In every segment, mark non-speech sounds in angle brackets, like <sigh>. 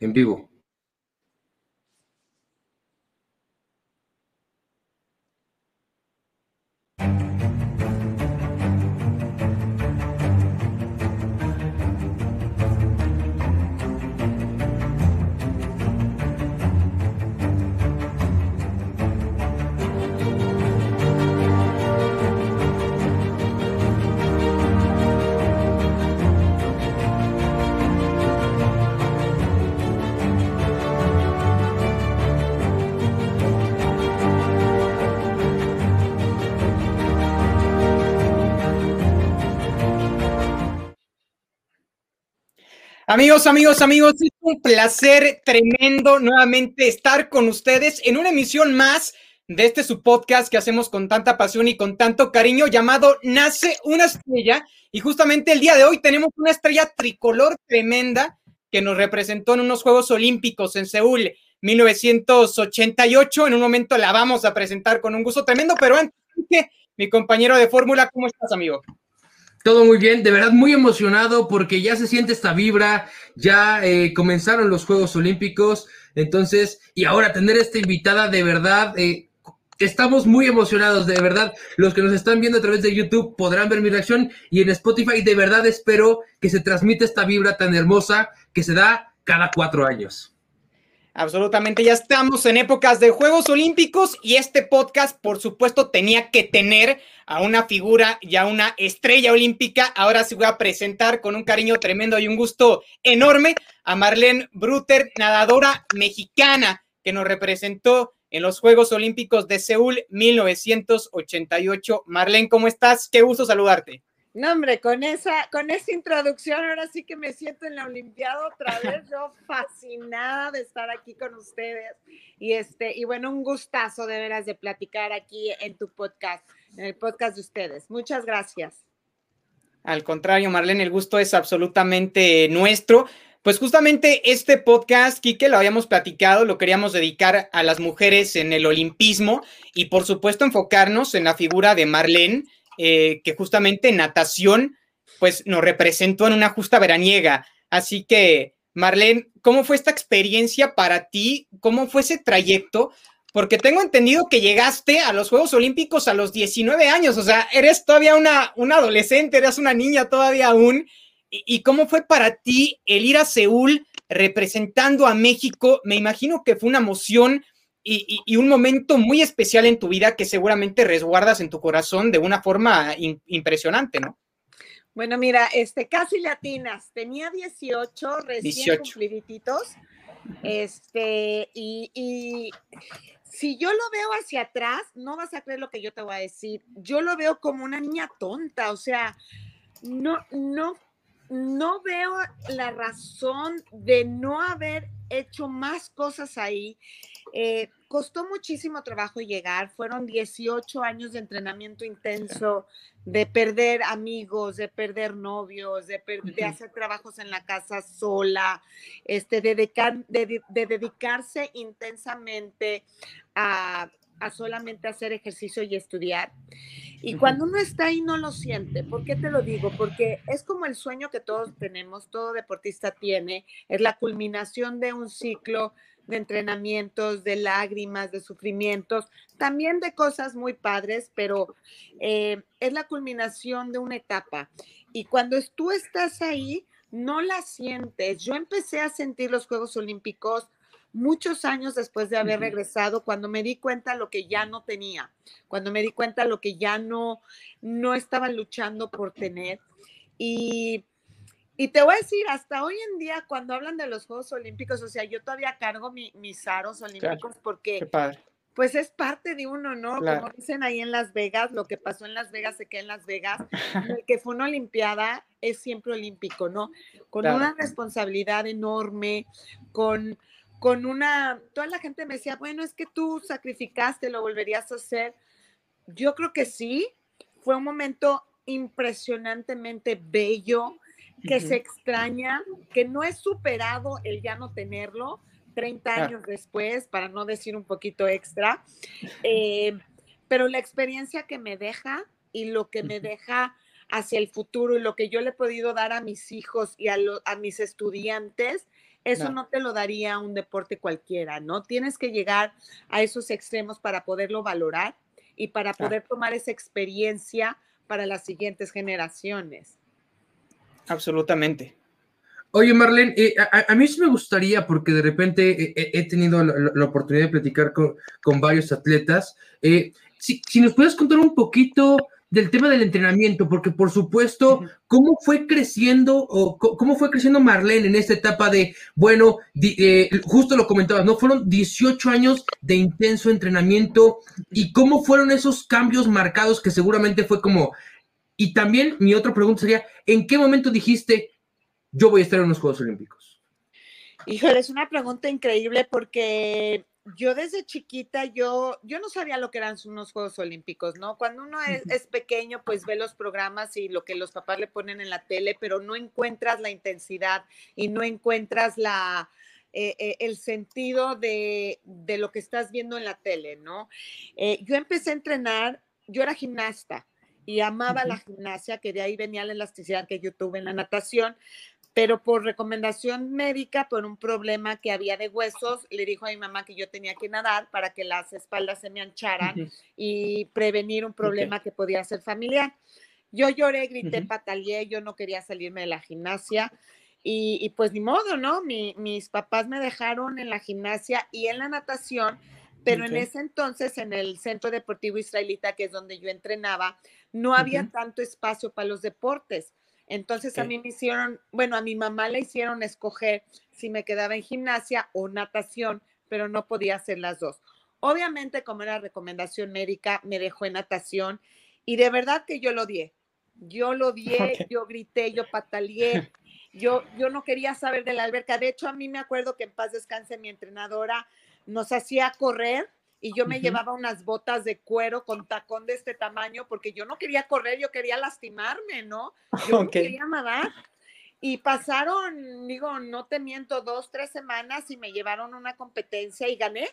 en vivo. Amigos, amigos, amigos, es un placer tremendo nuevamente estar con ustedes en una emisión más de este su podcast que hacemos con tanta pasión y con tanto cariño llamado Nace una estrella. Y justamente el día de hoy tenemos una estrella tricolor tremenda que nos representó en unos Juegos Olímpicos en Seúl 1988. En un momento la vamos a presentar con un gusto tremendo, pero antes, mi compañero de fórmula, ¿cómo estás, amigo? Todo muy bien, de verdad muy emocionado porque ya se siente esta vibra, ya eh, comenzaron los Juegos Olímpicos, entonces, y ahora tener esta invitada, de verdad, eh, estamos muy emocionados, de verdad, los que nos están viendo a través de YouTube podrán ver mi reacción y en Spotify, de verdad espero que se transmita esta vibra tan hermosa que se da cada cuatro años. Absolutamente, ya estamos en épocas de Juegos Olímpicos y este podcast, por supuesto, tenía que tener a una figura y a una estrella olímpica. Ahora sí voy a presentar con un cariño tremendo y un gusto enorme a Marlene Bruter, nadadora mexicana que nos representó en los Juegos Olímpicos de Seúl 1988. Marlene, ¿cómo estás? Qué gusto saludarte. No, hombre, con esa, con esa introducción ahora sí que me siento en la Olimpiada otra <laughs> vez, yo fascinada de estar aquí con ustedes. Y este, y bueno, un gustazo de veras de platicar aquí en tu podcast, en el podcast de ustedes. Muchas gracias. Al contrario, Marlene, el gusto es absolutamente nuestro. Pues justamente este podcast, Kike, lo habíamos platicado, lo queríamos dedicar a las mujeres en el olimpismo y por supuesto enfocarnos en la figura de Marlene eh, que justamente natación, pues nos representó en una justa veraniega. Así que, Marlene, ¿cómo fue esta experiencia para ti? ¿Cómo fue ese trayecto? Porque tengo entendido que llegaste a los Juegos Olímpicos a los 19 años, o sea, eres todavía una, una adolescente, eres una niña todavía aún. ¿Y, ¿Y cómo fue para ti el ir a Seúl representando a México? Me imagino que fue una emoción y, un momento muy especial en tu vida que seguramente resguardas en tu corazón de una forma impresionante, ¿no? Bueno, mira, este, casi latinas, tenía 18 recién cumpliditos, este, y, y si yo lo veo hacia atrás, no vas a creer lo que yo te voy a decir, yo lo veo como una niña tonta, o sea, no, no, no veo la razón de no haber hecho más cosas ahí. Eh, costó muchísimo trabajo llegar, fueron 18 años de entrenamiento intenso, de perder amigos, de perder novios, de, hacer trabajos en la casa sola, este, de, de, dedicarse intensamente a, solamente hacer ejercicio y estudiar. Y cuando uno está ahí no lo siente. ¿Por qué te lo digo? Porque es como el sueño que todos tenemos, todo deportista tiene, es la culminación de un ciclo de entrenamientos, de lágrimas, de sufrimientos, también de cosas muy padres, pero eh, es la culminación de una etapa. Y cuando tú estás ahí, no la sientes. Yo empecé a sentir los Juegos Olímpicos muchos años después de haber regresado, cuando me di cuenta lo que ya no tenía, cuando me di cuenta lo que ya no, no estaba luchando por tener. Y y te voy a decir, hasta hoy en día, cuando hablan de los Juegos Olímpicos, o sea, yo todavía cargo mis aros olímpicos porque pues es parte de uno, ¿no? Como dicen ahí en Las Vegas, lo que pasó en Las Vegas se queda en Las Vegas, <laughs> el que fue una Olimpiada es siempre olímpico, ¿no? Con una responsabilidad enorme, con, con una, toda la gente me decía, bueno, es que tú sacrificaste, lo volverías a hacer. Yo creo que sí, fue un momento impresionantemente bello, que se extraña, que no es superado el ya no tenerlo 30 años después, para no decir un poquito extra, eh, pero la experiencia que me deja y lo que me deja hacia el futuro y lo que yo le he podido dar a mis hijos y a, a mis estudiantes Eso no. te lo daría un deporte cualquiera, ¿no? Tienes que llegar a esos extremos para poderlo valorar y para poder tomar esa experiencia para las siguientes generaciones. Absolutamente. Oye, Marlene, eh, a, mí sí me gustaría, porque de repente he, tenido la, oportunidad de platicar con, varios atletas. Eh, si, si, nos puedes contar un poquito del tema del entrenamiento, porque por supuesto, ¿cómo fue creciendo o cómo fue creciendo Marlene en esta etapa de, bueno, eh, justo lo comentabas, ¿no? Fueron 18 años de intenso entrenamiento y cómo fueron esos cambios marcados que seguramente fue como... Y también mi otra pregunta sería, ¿en qué momento dijiste, yo voy a estar en los Juegos Olímpicos? Híjole, es una pregunta increíble porque yo desde chiquita, yo, yo no sabía lo que eran unos Juegos Olímpicos, ¿no? Cuando uno es, pequeño, pues ve los programas y lo que los papás le ponen en la tele, pero no encuentras la intensidad y no encuentras la, eh, eh, el sentido de, lo que estás viendo en la tele, ¿no? Eh, yo empecé a entrenar, yo era gimnasta y amaba la gimnasia, que de ahí venía la elasticidad que yo tuve en la natación, pero por recomendación médica, por un problema que había de huesos, le dijo a mi mamá que yo tenía que nadar para que las espaldas se me ancharan y prevenir un problema que podía ser familiar. Yo lloré, grité, pataleé, yo no quería salirme de la gimnasia y, pues ni modo, ¿no? mis papás me dejaron en la gimnasia y en la natación, pero en ese entonces en el Centro Deportivo Israelita, que es donde yo entrenaba, no había tanto espacio para los deportes. Entonces a mí me hicieron, bueno, a mi mamá le hicieron escoger si me quedaba en gimnasia o natación, pero no podía hacer las dos. Obviamente, como era recomendación médica, me dejó en natación y de verdad que yo lo di. Yo lo <laughs> di, yo grité, yo pataleé, yo, yo no quería saber de la alberca. De hecho, a mí me acuerdo que en paz descanse mi entrenadora nos hacía correr y yo me llevaba unas botas de cuero con tacón de este tamaño porque yo no quería correr, yo quería lastimarme, ¿no? Yo no quería nadar. Y pasaron, digo, no te miento, dos, tres semanas y me llevaron a una competencia y gané.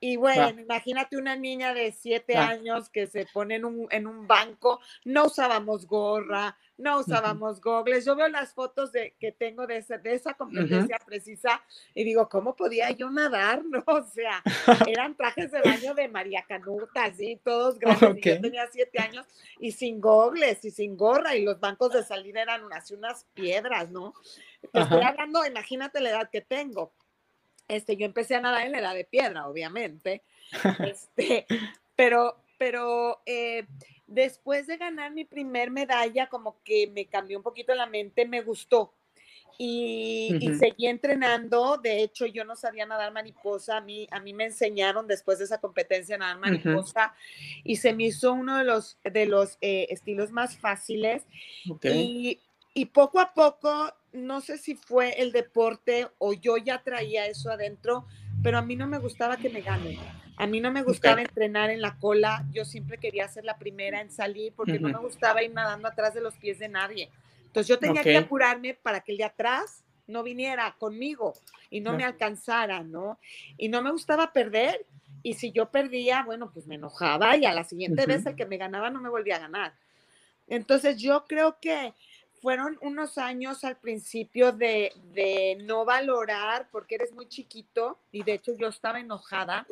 Y bueno, imagínate una niña de siete años que se pone en un, en un banco, no usábamos gorra, no usábamos gogles. Yo veo las fotos de, que tengo de esa, de esa competencia precisa y digo, ¿cómo podía yo nadar? <laughs> No, o sea, <laughs> eran trajes de baño de María Canuta, así, todos grandes. yo tenía siete años y sin gogles y sin gorra y los bancos de salida eran unas, unas piedras, ¿no? estoy hablando, imagínate la edad que tengo. Este, yo empecé a nadar en la edad de piedra, obviamente. <laughs> Este, pero, pero eh, Después de ganar mi primer medalla, como que me cambió un poquito la mente, me gustó. Y, seguí entrenando. De hecho, yo no sabía nadar mariposa. A mí, a mí me enseñaron después de esa competencia a nadar mariposa y se me hizo uno de los, de los eh, estilos más fáciles. Y, y poco a poco, no sé si fue el deporte o yo ya traía eso adentro, pero a mí no me gustaba que me ganen. A mí no me gustaba entrenar en la cola, yo siempre quería ser la primera en salir porque no me gustaba ir nadando atrás de los pies de nadie. Entonces yo tenía que apurarme para que el de atrás no viniera conmigo y no, me alcanzara, ¿no? Y no me gustaba perder. Y si yo perdía, bueno, pues me enojaba y a la siguiente vez el que me ganaba no me volvía a ganar. Entonces yo creo que fueron unos años al principio de, de, no valorar porque eres muy chiquito y de hecho yo estaba enojada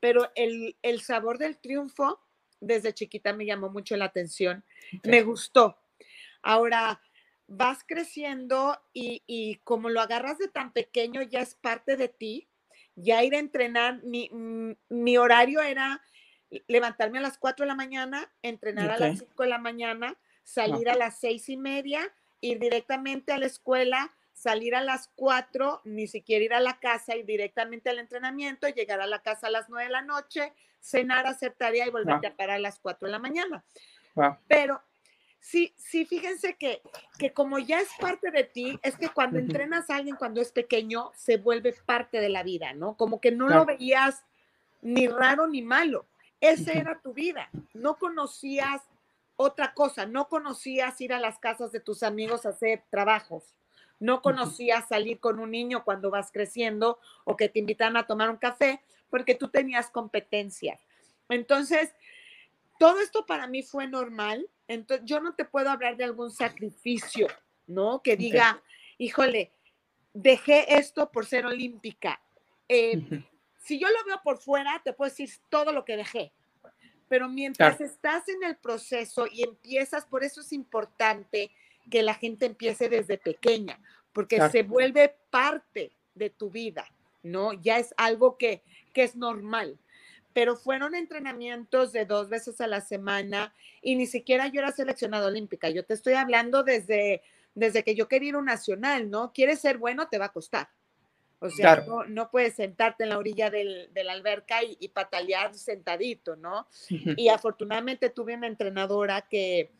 pero el, sabor del triunfo desde chiquita me llamó mucho la atención, me gustó. Ahora, vas creciendo y, como lo agarras de tan pequeño, ya es parte de ti, ya ir a entrenar, mi, mm, horario era levantarme a las 4 de la mañana, entrenar a las 5 de la mañana, salir a las seis y media, ir directamente a la escuela, salir a las 4, ni siquiera ir a la casa, ir directamente al entrenamiento, llegar a la casa a las 9 de la noche, cenar, hacer tarea y volverte a parar a las 4 de la mañana. Pero sí, sí, fíjense que, que como ya es parte de ti, es que cuando entrenas a alguien cuando es pequeño, se vuelve parte de la vida, ¿no? Como que no lo veías ni raro ni malo. Esa era tu vida. No conocías otra cosa, no conocías ir a las casas de tus amigos a hacer trabajos no conocías salir con un niño cuando vas creciendo o que te invitan a tomar un café porque tú tenías competencia. Entonces, todo esto para mí fue normal. Entonces, yo no te puedo hablar de algún sacrificio, ¿no? Que diga, híjole, dejé esto por ser olímpica. Eh, si yo lo veo por fuera, te puedo decir todo lo que dejé. Pero mientras estás en el proceso y empiezas, por eso es importante que la gente empiece desde pequeña, porque se vuelve parte de tu vida, ¿no? Ya es algo que, que es normal pero fueron entrenamientos de dos veces a la semana y ni siquiera yo era seleccionada olímpica. Yo te estoy hablando desde, desde que yo quería ir a un nacional, ¿no? Quieres ser bueno, te va a costar. O sea, no, puedes sentarte en la orilla del, de la alberca y, patalear sentadito, ¿no? Y afortunadamente tuve una entrenadora que,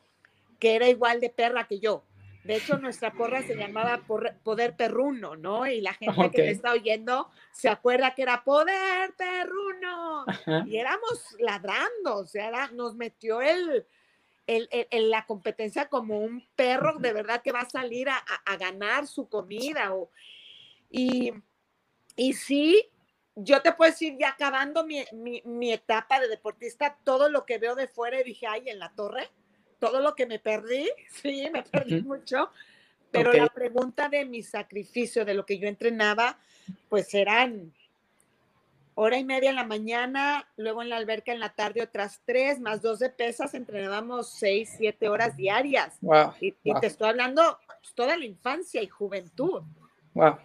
que era igual de perra que yo. De hecho, nuestra porra se llamaba Poder Perruno, ¿no? Y la gente que me está oyendo se acuerda que era Poder Perruno. Y éramos ladrando, o sea, nos metió el, el, la competencia como un perro de verdad que va a salir a, ganar su comida. O, y, y sí, yo te puedo decir, ya acabando mi, mi etapa de deportista, todo lo que veo de fuera dije, ay, en la torre todo lo que me perdí, <laughs> sí, me perdí mucho, pero la pregunta de mi sacrificio, de lo que yo entrenaba, pues eran hora y media en la mañana, luego en la alberca en la tarde otras tres, más dos de pesas, entrenábamos seis, siete horas diarias. Wow, y, te estoy hablando pues, toda la infancia y juventud. Wow.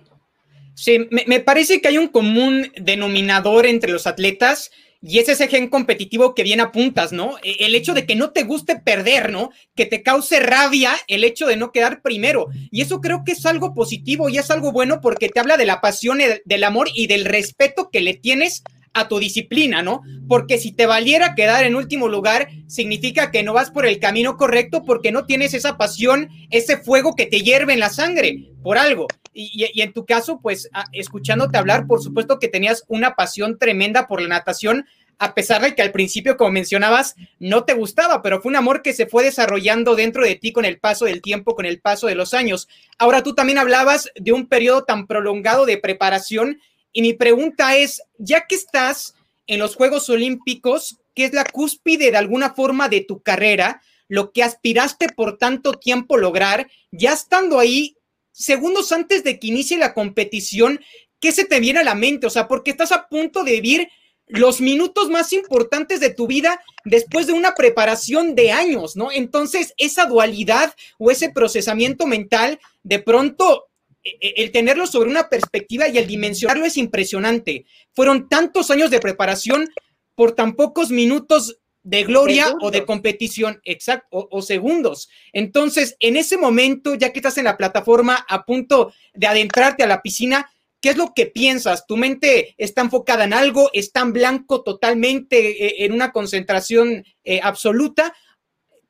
Sí, me, me, parece que hay un común denominador entre los atletas y es ese gen competitivo que bien apuntas, ¿no? E, el hecho de que no te guste perder, ¿no? Que te cause rabia el hecho de no quedar primero. Y eso creo que es algo positivo y es algo bueno porque te habla de la pasión, del amor y del respeto que le tienes a tu disciplina, ¿no? Porque si te valiera quedar en último lugar, significa que no vas por el camino correcto porque no tienes esa pasión, ese fuego que te hierve en la sangre por algo. Y, en tu caso, pues, escuchándote hablar, por supuesto que tenías una pasión tremenda por la natación, a pesar de que al principio, como mencionabas, no te gustaba, pero fue un amor que se fue desarrollando dentro de ti con el paso del tiempo, con el paso de los años. Ahora tú también hablabas de un periodo tan prolongado de preparación y mi pregunta es, ya que estás en los Juegos Olímpicos, que es la cúspide de alguna forma de tu carrera, lo que aspiraste por tanto tiempo lograr, ya estando ahí, segundos antes de que inicie la competición, ¿qué se te viene a la mente? O sea, porque estás a punto de vivir los minutos más importantes de tu vida después de una preparación de años, ¿no? Entonces, esa dualidad o ese procesamiento mental, de pronto, el tenerlo sobre una perspectiva y el dimensionarlo es impresionante. Fueron tantos años de preparación por tan pocos minutos de gloria o de competición, exacto, o, o, segundos. Entonces, en ese momento, ya que estás en la plataforma a punto de adentrarte a la piscina, ¿Qué es lo que piensas? ¿Tu mente está enfocada en algo? ¿Está en blanco totalmente, eh, en una concentración eh, absoluta?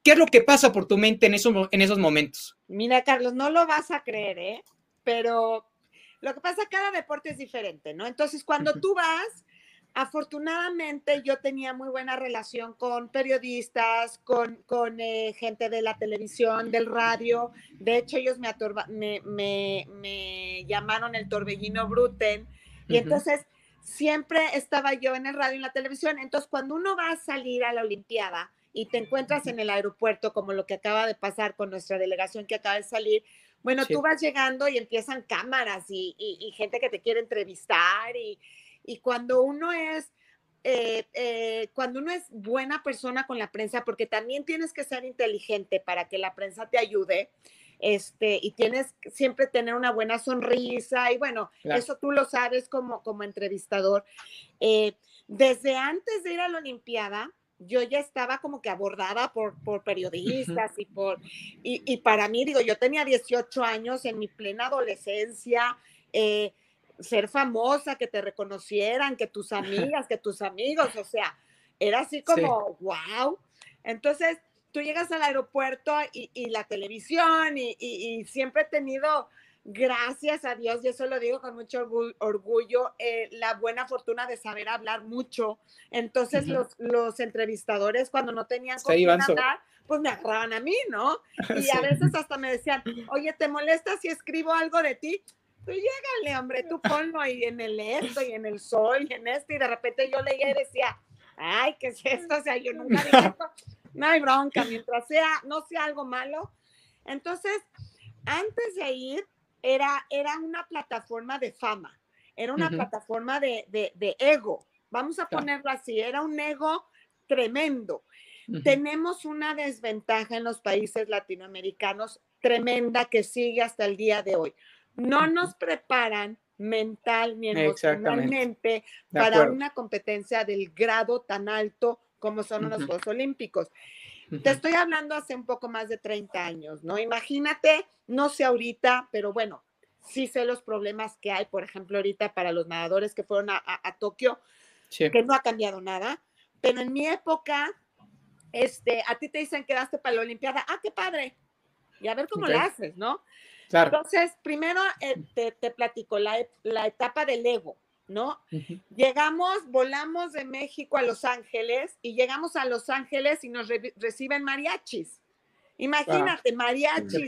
¿Qué es lo que pasa por tu mente en esos, en esos momentos? Mira, Carlos, no lo vas a creer, ¿eh? Pero lo que pasa, cada deporte es diferente, ¿no? Entonces, cuando tú vas afortunadamente yo tenía muy buena relación con periodistas, con, con eh, gente de la televisión, del radio. De hecho, ellos me, me, me, llamaron el torbellino Bruten. Y entonces siempre estaba yo en el radio y en la televisión. Entonces, cuando uno va a salir a la Olimpiada y te encuentras en el aeropuerto, como lo que acaba de pasar con nuestra delegación que acaba de salir, bueno, tú vas llegando y empiezan cámaras y, y gente que te quiere entrevistar y y cuando uno es, eh, eh, cuando uno es buena persona con la prensa, porque también tienes que ser inteligente para que la prensa te ayude, este, y tienes que siempre tener una buena sonrisa, y bueno, eso tú lo sabes como, como entrevistador. Eh, desde antes de ir a la Olimpiada, yo ya estaba como que abordada por, por periodistas y por, y, y, para mí, digo, yo tenía 18 años en mi plena adolescencia, eh, ser famosa, que te reconocieran, que tus amigas, que tus amigos, o sea, era así como, wow. Entonces, tú llegas al aeropuerto y, la televisión y, siempre he tenido, gracias a Dios, y eso lo digo con mucho orgullo, eh, la buena fortuna de saber hablar mucho. Entonces, los, entrevistadores, cuando no tenían con hablar, pues me agarraban a mí, ¿no? <laughs> Y a veces hasta me decían, oye, ¿te molesta si escribo algo de ti? tú llégale, hombre, tú ponlo ahí en el esto y en el sol y en esto, y de repente yo leía y decía, ay, ¿qué es esto? O sea, yo nunca dije <laughs> esto, no hay bronca, mientras sea, no sea algo malo. Entonces, antes de ir, era, era una plataforma de fama, era una plataforma de, ego, vamos a ponerlo así, era un ego tremendo. Tenemos una desventaja en los países latinoamericanos tremenda que sigue hasta el día de hoy. No nos preparan mental ni emocionalmente para una competencia del grado tan alto como son los Juegos Olímpicos. Te estoy hablando hace un poco más de 30 años, ¿no? Imagínate, no sé ahorita, pero bueno, sí sé los problemas que hay, por ejemplo, ahorita para los nadadores que fueron a, Tokio, que no ha cambiado nada, pero en mi época, este, a ti te dicen que quedaste para la Olimpiada, ah, qué padre, y a ver cómo lo haces, ¿no? Entonces, primero eh, te, platico la, etapa del ego, ¿no? Llegamos, volamos de México a Los Ángeles y llegamos a Los Ángeles y nos reciben mariachis. Imagínate, mariachis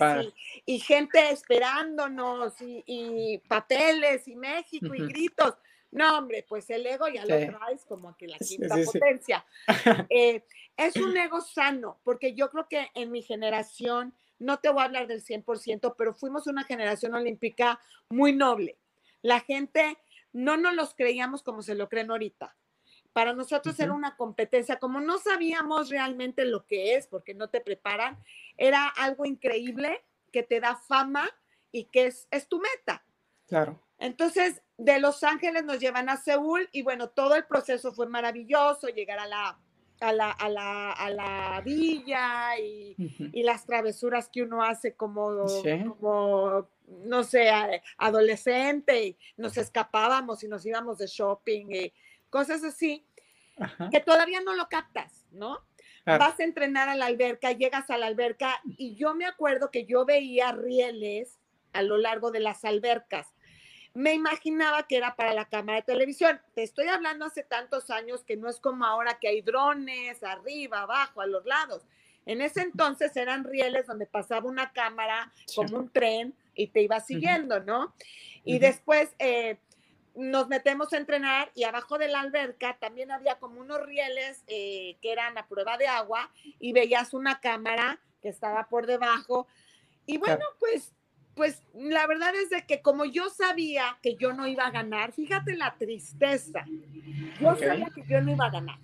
y, gente esperándonos y, papeles y México y gritos. No, hombre, pues el ego ya lo traes como que la quinta potencia. <laughs> Eh, es un ego sano, porque yo creo que en mi generación no te voy a hablar del 100%, pero fuimos una generación olímpica muy noble. La gente no nos los creíamos como se lo creen ahorita. Para nosotros era una competencia, como no sabíamos realmente lo que es, porque no te preparan, era algo increíble que te da fama y que es, es tu meta. Claro. Entonces, de Los Ángeles nos llevan a Seúl y bueno, todo el proceso fue maravilloso, llegar a la a la, a la, a la villa y, y, las travesuras que uno hace como, como no sé, adolescente y nos escapábamos y nos íbamos de shopping y cosas así, que todavía no lo captas, ¿no? Vas a entrenar a la alberca, llegas a la alberca y yo me acuerdo que yo veía rieles a lo largo de las albercas me imaginaba que era para la cámara de televisión. Te estoy hablando hace tantos años que no es como ahora que hay drones arriba, abajo, a los lados. En ese entonces eran rieles donde pasaba una cámara como un tren y te iba siguiendo, ¿no? Y después eh, nos metemos a entrenar y abajo de la alberca también había como unos rieles eh, que eran a prueba de agua y veías una cámara que estaba por debajo. Y bueno, pues pues la verdad es de que como yo sabía que yo no iba a ganar, fíjate la tristeza, yo sabía que yo no iba a ganar.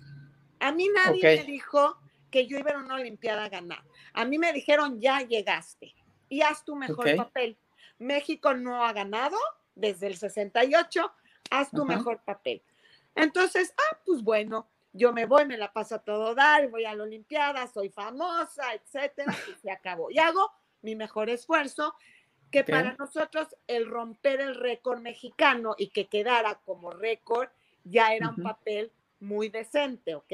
A mí nadie me dijo que yo iba a una Olimpiada a ganar. A mí me dijeron, ya llegaste y haz tu mejor papel. México no ha ganado desde el 68, haz tu mejor papel. Entonces, ah, pues bueno, yo me voy, me la paso a todo dar, voy a la Olimpiada, soy famosa, etcétera, y se acabó. Y hago mi mejor esfuerzo que para nosotros el romper el récord mexicano y que quedara como récord ya era un papel muy decente, ¿ok?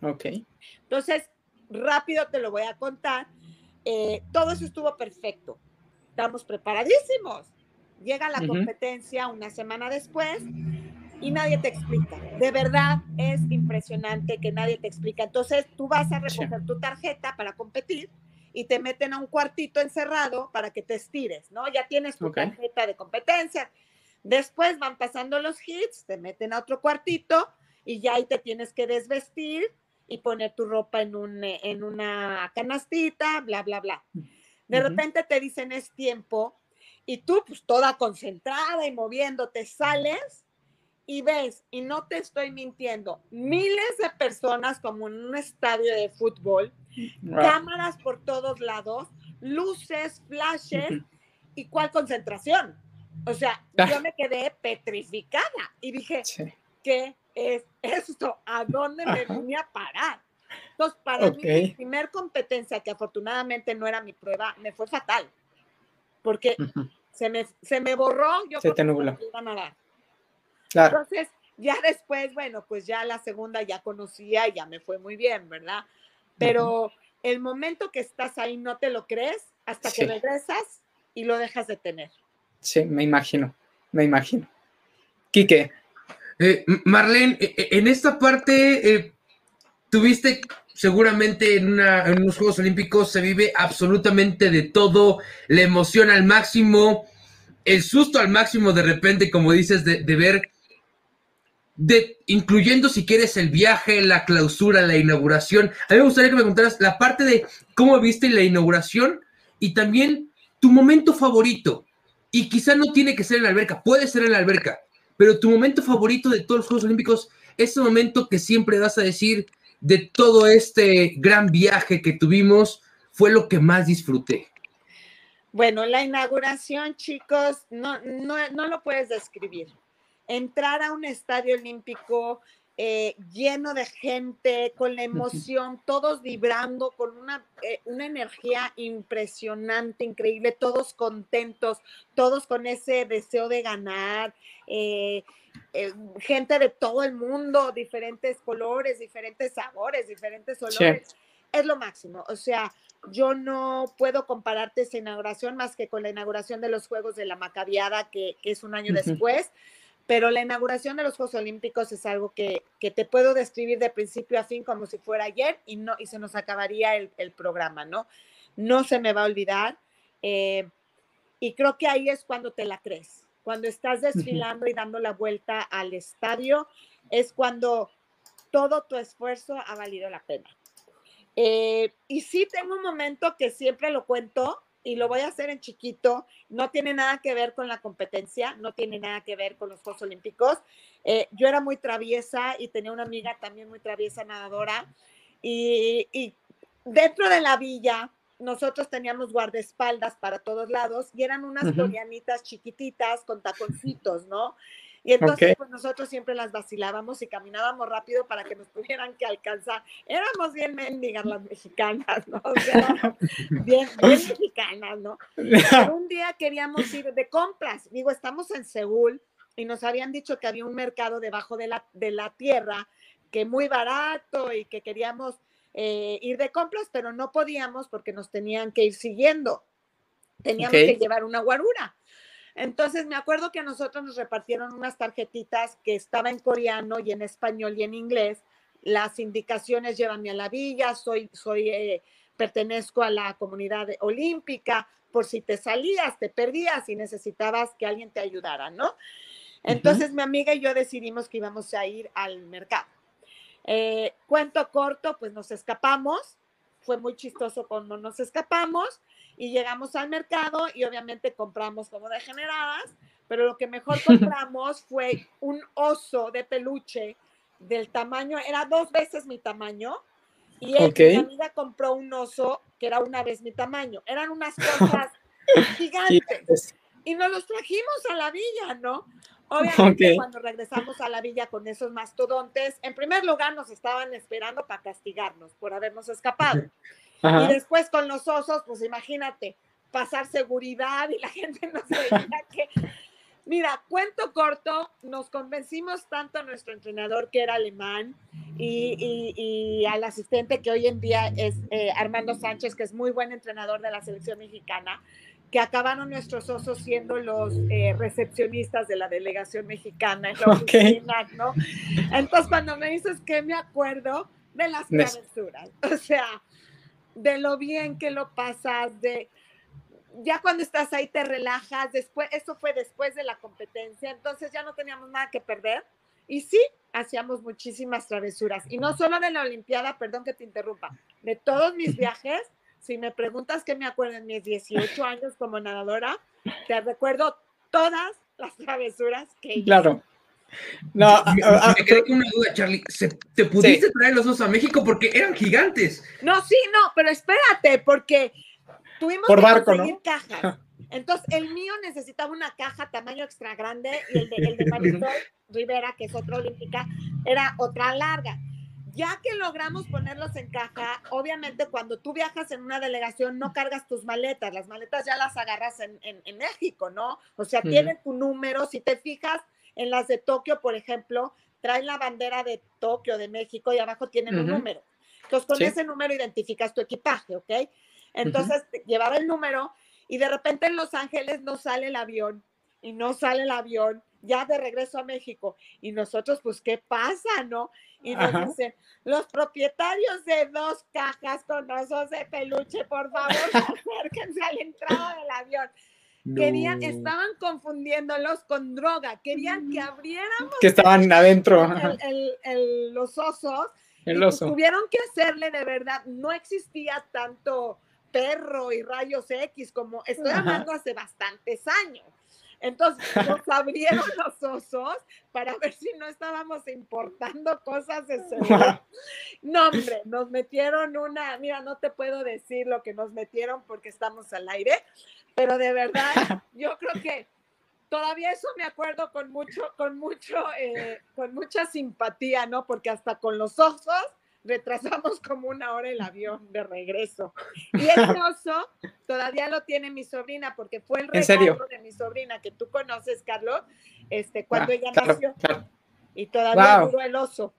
Ok. Entonces, rápido te lo voy a contar. Eh, todo eso estuvo perfecto. Estamos preparadísimos. Llega la competencia una semana después y nadie te explica. De verdad es impresionante que nadie te explica. Entonces, tú vas a recoger tu tarjeta para competir y te meten a un cuartito encerrado para que te estires, ¿no? Ya tienes tu tarjeta de competencia. Después van pasando los hits, te meten a otro cuartito y ya ahí te tienes que desvestir y poner tu ropa en, un, en una canastita, bla, bla, bla. De repente te dicen es tiempo y tú pues toda concentrada y moviéndote sales y ves, y no te estoy mintiendo, miles de personas como en un estadio de fútbol cámaras por todos lados, luces, flashes, y cuál concentración. O sea, ah. yo me quedé petrificada y dije, ¿qué es esto? ¿A dónde me vine a parar? Entonces, para mí, mi primer competencia, que afortunadamente no era mi prueba, me fue fatal. Porque se, me, se me borró, yo se te nubló. Entonces, ya después, bueno, pues ya la segunda ya conocía y ya me fue muy bien, ¿verdad? pero el momento que estás ahí no te lo crees hasta que regresas y lo dejas de tener. Sí, me imagino, me imagino. Quique. Eh, Marlene, e, e, en esta parte eh, tuviste seguramente en, una, unos Juegos Olímpicos se vive absolutamente de todo, la emoción al máximo, el susto al máximo de repente, como dices, de, ver incluyendo si quieres el viaje, la clausura, la inauguración. A mí me gustaría que me contaras la parte de cómo viste la inauguración y también tu momento favorito. Y quizá no tiene que ser en la alberca, puede ser en la alberca, pero tu momento favorito de todos los Juegos Olímpicos, ese momento que siempre vas a decir de todo este gran viaje que tuvimos, fue lo que más disfruté. Bueno, la inauguración, chicos, no, no, no lo puedes describir. Entrar a un estadio olímpico eh, lleno de gente, con la emoción, todos vibrando, con una, eh, una, energía impresionante, increíble, todos contentos, todos con ese deseo de ganar, eh, gente de todo el mundo, diferentes colores, diferentes sabores, diferentes olores. Es lo máximo. O sea, yo no puedo compararte esa inauguración más que con la inauguración de los Juegos de la Macabiada, que, es un año después pero la inauguración de los Juegos Olímpicos es algo que, te puedo describir de principio a fin como si fuera ayer y, no, y se nos acabaría el, programa, ¿no? No se me va a olvidar. Eh, y creo que ahí es cuando te la crees. Cuando estás desfilando y dando la vuelta al estadio, es cuando todo tu esfuerzo ha valido la pena. Eh, y sí tengo un momento que siempre lo cuento, y lo voy a hacer en chiquito. No tiene nada que ver con la competencia, no tiene nada que ver con los Juegos Olímpicos. Eh, yo era muy traviesa y tenía una amiga también muy traviesa nadadora. Y, dentro de la villa, nosotros teníamos guardaespaldas para todos lados y eran unas uh chiquititas con taconcitos, ¿no? Y entonces pues nosotros siempre las vacilábamos y caminábamos rápido para que nos tuvieran que alcanzar. Éramos bien mendigas las mexicanas, ¿no? O sea, <laughs> bien, mexicanas, ¿no? un día queríamos ir de compras. Digo, estamos en Seúl y nos habían dicho que había un mercado debajo de la, de la tierra que muy barato y que queríamos eh, ir de compras, pero no podíamos porque nos tenían que ir siguiendo. Teníamos que llevar una guarura. Entonces me acuerdo que a nosotros nos repartieron unas tarjetitas que estaba en coreano y en español y en inglés. Las indicaciones llévanme a la villa, soy, soy, eh, pertenezco a la comunidad olímpica, por si te salías, te perdías y necesitabas que alguien te ayudara, ¿no? Entonces mi amiga y yo decidimos que íbamos a ir al mercado. Eh, cuento corto, pues nos escapamos. Fue muy chistoso cuando nos escapamos y llegamos al mercado y obviamente compramos como degeneradas, pero lo que mejor <laughs> compramos fue un oso de peluche del tamaño, era dos veces mi tamaño, y mi amiga compró un oso que era una vez mi tamaño. Eran unas cosas <laughs> gigantes. Y nos los trajimos a la villa, ¿no? Obviamente, cuando regresamos a la villa con esos mastodontes, en primer lugar nos estaban esperando para castigarnos por habernos escapado. Y después con los osos, pues imagínate, pasar seguridad y la <laughs> gente no sabía que... Mira, cuento corto, nos convencimos tanto a nuestro entrenador que era alemán y, y, al asistente que hoy en día es eh, Armando Sánchez, que es muy buen entrenador de la selección mexicana, que acabaron nuestros osos siendo los eh, recepcionistas de la delegación mexicana en la oficina, ¿no? Entonces, cuando me dices que me acuerdo de las travesuras, <laughs> o sea, de lo bien que lo pasas, de ya cuando estás ahí te relajas, después, eso fue después de la competencia, entonces ya no teníamos nada que perder y sí, hacíamos muchísimas travesuras y no solo de la Olimpiada, perdón que te interrumpa, de todos mis viajes, si me preguntas qué me acuerdo en mis 18 años como nadadora, te recuerdo todas las travesuras que hice. Claro. No, me, quedé con una duda, Charlie. ¿Te pudiste traer los dos a México porque eran gigantes? No, sí, no, pero espérate, porque tuvimos que conseguir cajas. <laughs> Entonces, el mío necesitaba una caja tamaño extra grande y el de, el de Marisol <laughs> Rivera, que es otra olímpica, era otra larga. Ya que logramos ponerlos en caja, obviamente cuando tú viajas en una delegación no cargas tus maletas, las maletas ya las agarras en, en, México, ¿no? O sea, tienen tu número, si te fijas, en las de Tokio, por ejemplo, traen la bandera de Tokio, de México, y abajo tienen un número. Entonces, con ese número identificas tu equipaje, ¿ok? Entonces, llevaba el número y de repente en Los Ángeles no sale el avión y no sale el avión ya de regreso a México. Y nosotros, pues, ¿qué pasa, no? Y nos dicen, los propietarios de dos cajas con osos de peluche, por favor, <laughs> acérquense a la entrada del avión. Querían, estaban confundiéndolos con droga, querían que abriéramos. Que estaban adentro. los osos. El pues tuvieron que hacerle de verdad, no existía tanto perro y rayos X como estoy hablando hace bastantes años. Entonces nos <laughs> abrieron los osos para ver si no estábamos importando cosas de seguridad. No, hombre, nos metieron una, mira, no te puedo decir lo que nos metieron porque estamos al aire, pero de verdad, <laughs> yo creo que todavía eso me acuerdo con mucho, con mucho, eh, con mucha simpatía, ¿no? Porque hasta con los osos retrasamos como una hora el avión de regreso. Y ese oso todavía lo tiene mi sobrina, porque fue el regalo de mi sobrina que tú conoces, Carlos, este, cuando ah, ella nació. Y todavía duró el oso.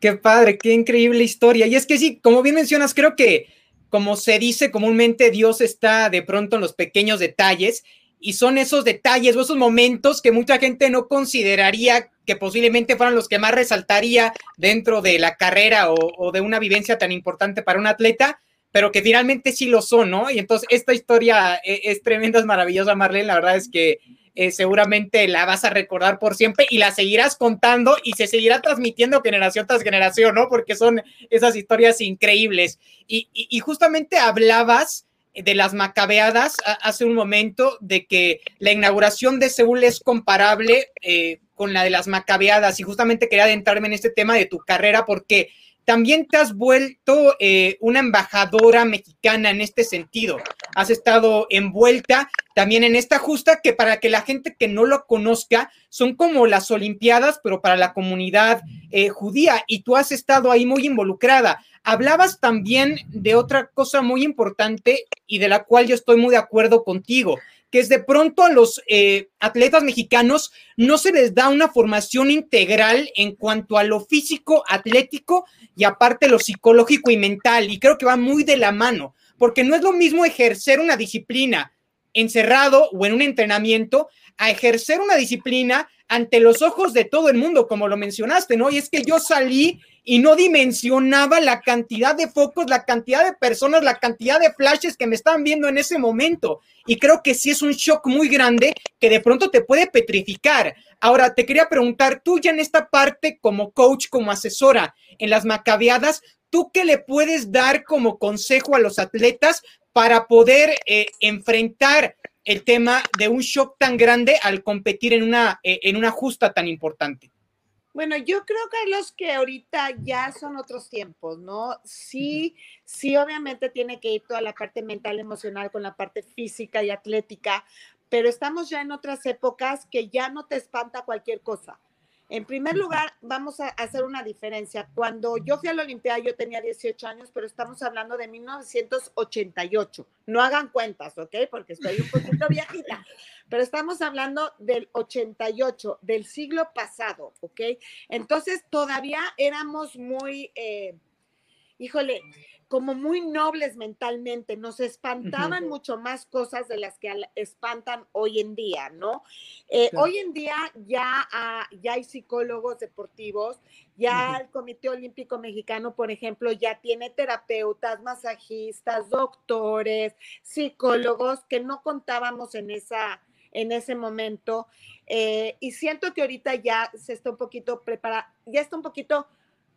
Qué padre, qué increíble historia. Y es que sí, como bien mencionas, creo que como se dice comúnmente, Dios está de pronto en los pequeños detalles y son esos detalles o esos momentos que mucha gente no consideraría que posiblemente fueran los que más resaltaría dentro de la carrera o, de una vivencia tan importante para un atleta, pero que finalmente sí lo son, ¿no? Y entonces esta historia es, es tremenda, es maravillosa, Marlene, la verdad es que eh, seguramente la vas a recordar por siempre y la seguirás contando y se seguirá transmitiendo generación tras generación, ¿no? Porque son esas historias increíbles. y justamente hablabas de las macabeadas hace un momento de que la inauguración de Seúl es comparable eh, con la de las macabeadas. Y justamente quería adentrarme en este tema de tu carrera porque también te has vuelto eh, una embajadora mexicana en este sentido. Has estado envuelta también en esta justa que para que la gente que no lo conozca son como las Olimpiadas, pero para la comunidad eh, judía y tú has estado ahí muy involucrada. Hablabas también de otra cosa muy importante y de la cual yo estoy muy de acuerdo contigo, que es de pronto a los eh, atletas mexicanos no se les da una formación integral en cuanto a lo físico, atlético y aparte lo psicológico y mental. Y creo que va muy de la mano, porque no es lo mismo ejercer una disciplina encerrado o en un entrenamiento a ejercer una disciplina ante los ojos de todo el mundo, como lo mencionaste, ¿no? Y es que yo salí y no dimensionaba la cantidad de focos, la cantidad de personas, la cantidad de flashes que me estaban viendo en ese momento. Y creo que sí es un shock muy grande que de pronto te puede petrificar. Ahora, te quería preguntar, tú ya en esta parte como coach, como asesora en las macabeadas, ¿tú qué le puedes dar como consejo a los atletas para poder eh, enfrentar el tema de un shock tan grande al competir en una, eh, en una justa tan importante? Bueno, yo creo, Carlos, que ahorita ya son otros tiempos, ¿no? Sí, sí, obviamente tiene que ir toda la parte mental, emocional con la parte física y atlética, pero estamos ya en otras épocas que ya no te espanta cualquier cosa. En primer lugar, vamos a hacer una diferencia. Cuando yo fui a la Olimpiada, yo tenía 18 años, pero estamos hablando de 1988. No hagan cuentas, ¿ok? Porque estoy un poquito <laughs> viejita. Pero estamos hablando del 88, del siglo pasado, ¿ok? Entonces, todavía éramos muy, eh, híjole, como muy nobles mentalmente, nos espantaban mucho más cosas de las que espantan hoy en día, ¿no? Eh, hoy en día ya, ya hay psicólogos deportivos, ya el Comité Olímpico Mexicano, por ejemplo, ya tiene terapeutas, masajistas, doctores, psicólogos que no contábamos en esa en ese momento eh, y siento que ahorita ya se está un poquito preparada, ya está un poquito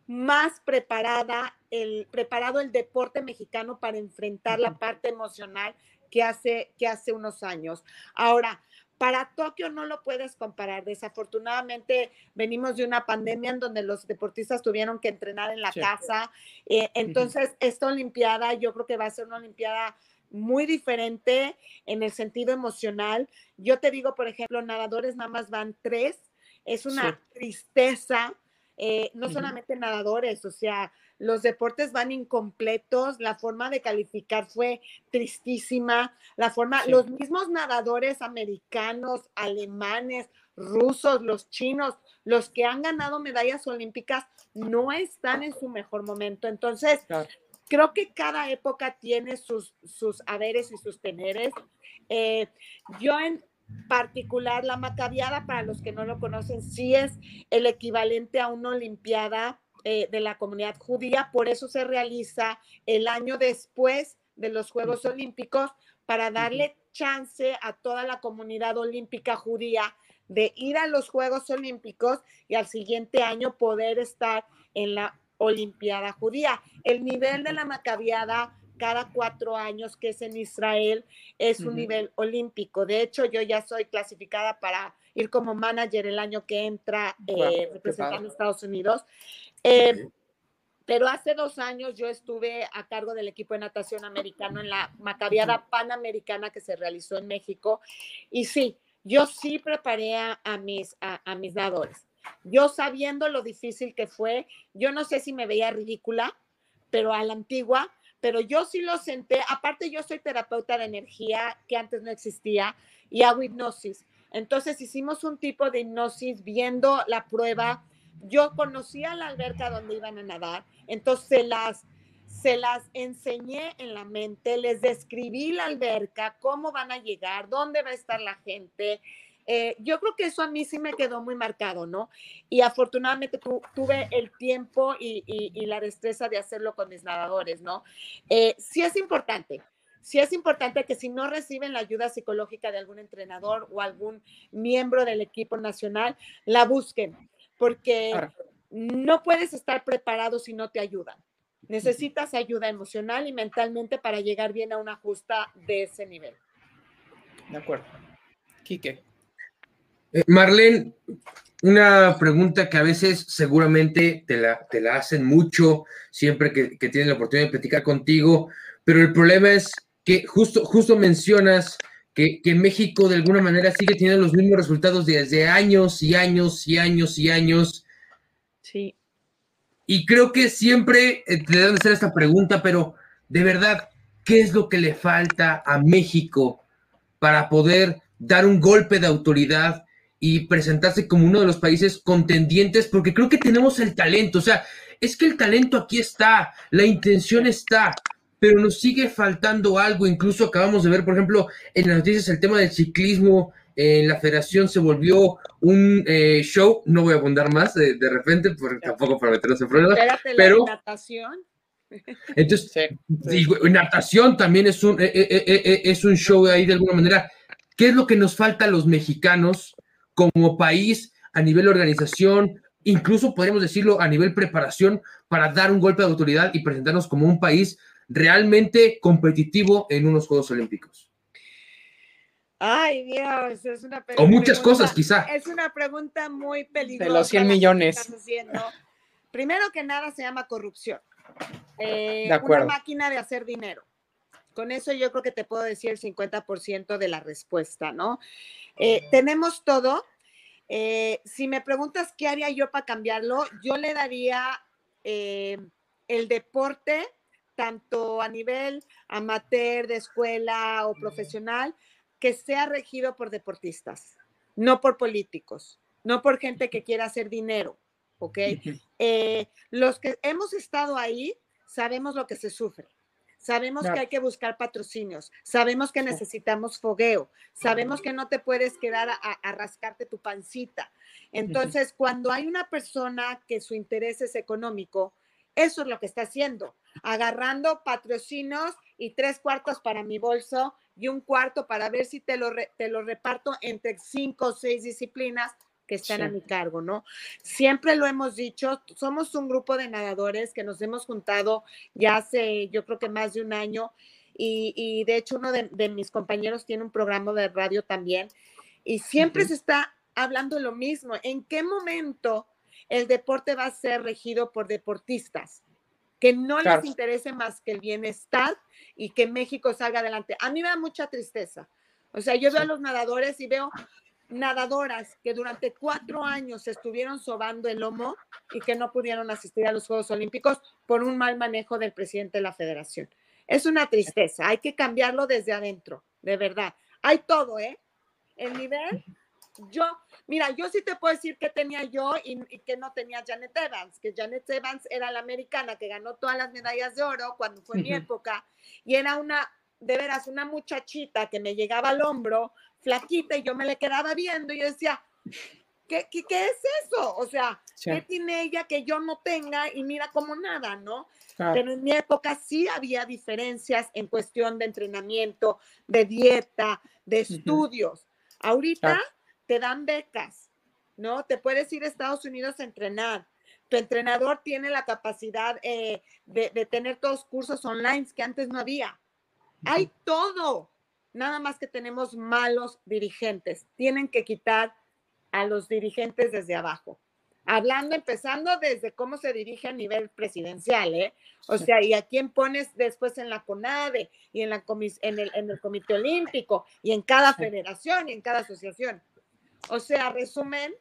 más preparada el, preparado el deporte mexicano para enfrentar la parte emocional que hace, que hace unos años. Ahora, para Tokio no lo puedes comparar. Desafortunadamente venimos de una pandemia en donde los deportistas tuvieron que entrenar en la casa. Eh, entonces, esta Olimpiada yo creo que va a ser una Olimpiada muy diferente en el sentido emocional. Yo te digo, por ejemplo, nadadores nada más van tres. Es una tristeza eh, no solamente nadadores, o sea, los deportes van incompletos, la forma de calificar fue tristísima, la forma, los mismos nadadores americanos, alemanes, rusos, los chinos, los que han ganado medallas olímpicas, no están en su mejor momento. Entonces, creo que cada época tiene sus, sus haberes y sus teneres. Eh, yo en, particular, la macabiada, para los que no lo conocen, sí es el equivalente a una olimpiada eh, de la comunidad judía, por eso se realiza el año después de los Juegos Olímpicos para darle chance a toda la comunidad olímpica judía de ir a los Juegos Olímpicos y al siguiente año poder estar en la Olimpiada judía. El nivel de la macabiada cada cuatro años, que es en Israel, es un nivel olímpico. De hecho, yo ya soy clasificada para ir como manager el año que entra eh, representando a Estados Unidos. Eh, pero hace dos años yo estuve a cargo del equipo de natación americano en la Macabiada Panamericana que se realizó en México. Y sí, yo sí preparé a, mis, a, mis nadadores. Yo sabiendo lo difícil que fue, yo no sé si me veía ridícula, pero a la antigua, pero yo sí lo senté. Aparte, yo soy terapeuta de energía que antes no existía y hago hipnosis. Entonces hicimos un tipo de hipnosis viendo la prueba yo conocía la alberca donde iban a nadar, entonces las, se las enseñé en la mente, les describí la alberca, cómo van a llegar, dónde va a estar la gente. Eh, yo creo que eso a mí sí me quedó muy marcado, ¿no? Y afortunadamente tuve el tiempo y, la destreza de hacerlo con mis nadadores, ¿no? Eh, sí es importante, sí es importante que si no reciben la ayuda psicológica de algún entrenador o algún miembro del equipo nacional, la busquen porque no puedes estar preparado si no te ayudan. Necesitas ayuda emocional y mentalmente para llegar bien a una justa de ese nivel. De acuerdo. Quique. Eh, Marlene, una pregunta que a veces seguramente te la, te la hacen mucho siempre que, que tienen la oportunidad de platicar contigo, pero el problema es que justo, justo mencionas que, México de alguna manera sigue teniendo los mismos resultados desde años y años y años y años. Sí. Y creo que siempre eh, te deben hacer esta pregunta, pero de verdad, ¿qué es lo que le falta a México para poder dar un golpe de autoridad y presentarse como uno de los países contendientes? Porque creo que tenemos el talento, o sea, es que el talento aquí está, la intención está, pero nos sigue faltando algo. Incluso acabamos de ver, por ejemplo, en las noticias el tema del ciclismo. En la federación se volvió un eh, show, no voy a abundar más de, repente, porque tampoco para meternos en problemas. pero natación. <laughs> Entonces, natación también es un, eh, eh, es un show ahí de alguna manera. ¿Qué es lo que nos falta a los mexicanos como país a nivel organización, incluso podríamos decirlo a nivel preparación para dar un golpe de autoridad y presentarnos como un país realmente competitivo en unos Juegos Olímpicos? Ay, Dios, es una pregunta. O muchas cosas, quizá. Es una pregunta muy peligrosa. De los 100 millones. Primero que nada se llama corrupción. Eh, de acuerdo. Una máquina de hacer dinero. Con eso yo creo que te puedo decir el 50% de la respuesta, ¿no? Eh, tenemos todo. Eh, si me preguntas qué haría yo para cambiarlo, yo le daría el deporte tanto a nivel amateur, de escuela o profesional, que sea regido por deportistas, no por políticos, no por gente que quiera hacer dinero, ¿ok? <laughs> Eh, los que hemos estado ahí sabemos lo que se sufre. Sabemos que hay que buscar patrocinios, sabemos que necesitamos fogueo, sabemos que no te puedes quedar a, rascarte tu pancita. Entonces, cuando hay una persona que su interés es económico, eso es lo que está haciendo, agarrando patrocinios y tres cuartos para mi bolso y un cuarto para ver si te lo, te lo reparto entre cinco o seis disciplinas que están a mi cargo, ¿no? Siempre lo hemos dicho, somos un grupo de nadadores que nos hemos juntado ya hace, yo creo que más de un año, y, de hecho uno de, de, mis compañeros tiene un programa de radio también, y siempre se está hablando lo mismo, ¿en qué momento el deporte va a ser regido por deportistas, que no les interese más que el bienestar y que México salga adelante. A mí me da mucha tristeza. O sea, yo veo a los nadadores y veo nadadoras que durante cuatro años estuvieron sobando el lomo y que no pudieron asistir a los Juegos Olímpicos por un mal manejo del presidente de la federación. Es una tristeza, hay que cambiarlo desde adentro, de verdad. Hay todo, ¿eh? El nivel yo, mira, yo sí te puedo decir que tenía yo y, que no tenía Janet Evans, que Janet Evans era la americana que ganó todas las medallas de oro cuando fue mi época, y era una, de veras, una muchachita que me llegaba al hombro, flaquita, y yo me le quedaba viendo y yo decía, ¿qué, qué, qué es eso? O sea, ¿qué tiene ella que yo no tenga? Y mira como nada, ¿no? Pero en mi época sí había diferencias en cuestión de entrenamiento, de dieta, de estudios. Ahorita te dan becas, ¿no? Te puedes ir a Estados Unidos a entrenar. Tu entrenador tiene la capacidad eh, de, de, tener todos cursos online que antes no había. Hay todo. Nada más que tenemos malos dirigentes. Tienen que quitar a los dirigentes desde abajo. Hablando, empezando desde cómo se dirige a nivel presidencial, ¿eh? O sea, y a quién pones después en la CONADE y en, la en, el, en el Comité Olímpico y en cada federación y en cada asociación. O sea, resumen,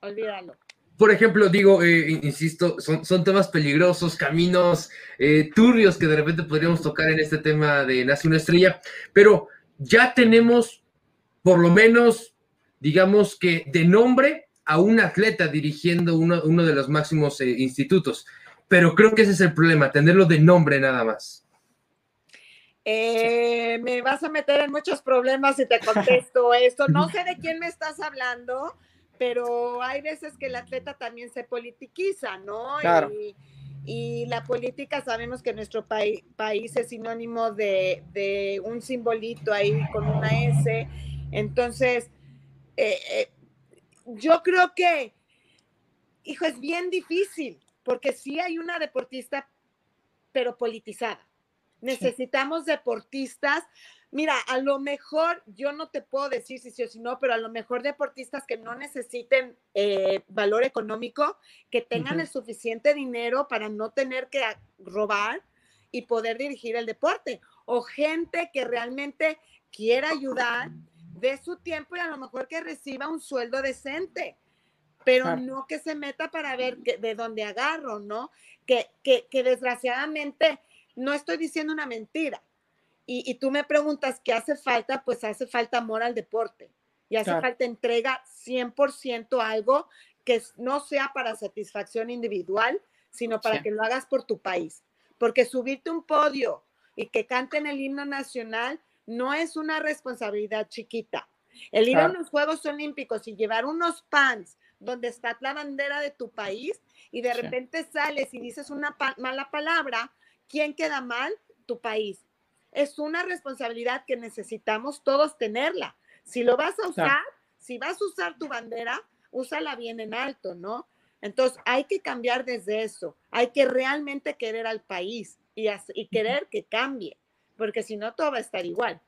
olvídalo por ejemplo, digo, eh, insisto, son, son, temas peligrosos, caminos eh, turbios que de repente podríamos tocar en este tema de Nace una estrella, pero ya tenemos, por lo menos, digamos que de nombre a un atleta dirigiendo uno, uno de los máximos eh, institutos. Pero creo que ese es el problema, tenerlo de nombre nada más. me vas a meter en muchos problemas si te contesto esto. No <laughs> sé de quién me estás hablando pero hay veces que el atleta también se politiquiza, ¿no? Claro. Y, la política sabemos que nuestro país es sinónimo de, un simbolito ahí con una S. Entonces, eh, eh, yo creo que, hijo, es bien difícil, porque sí hay una deportista, pero politizada. Necesitamos deportistas Mira, a lo mejor yo no te puedo decir si sí o si no, pero a lo mejor deportistas que no necesiten eh, valor económico, que tengan el suficiente dinero para no tener que robar y poder dirigir el deporte. O gente que realmente quiera ayudar de su tiempo y a lo mejor que reciba un sueldo decente, pero no que se meta para ver de dónde agarro, ¿no? Que, que, que desgraciadamente, no estoy diciendo una mentira y, tú me preguntas qué hace falta, pues hace falta amor al deporte y hace falta entrega 100% algo que no sea para satisfacción individual, sino para que lo hagas por tu país. Porque subirte un podio y que canten el himno nacional no es una responsabilidad chiquita. El ir a los Juegos Olímpicos y llevar unos pants donde está la bandera de tu país y de repente sales y dices una mala palabra, ¿quién queda mal? Tu país es una responsabilidad que necesitamos todos tenerla. Si lo vas a usar, si vas a usar tu bandera, úsala bien en alto, ¿no? Entonces hay que cambiar desde eso, hay que realmente querer al país y, y querer que cambie, porque si no, todo va a estar igual.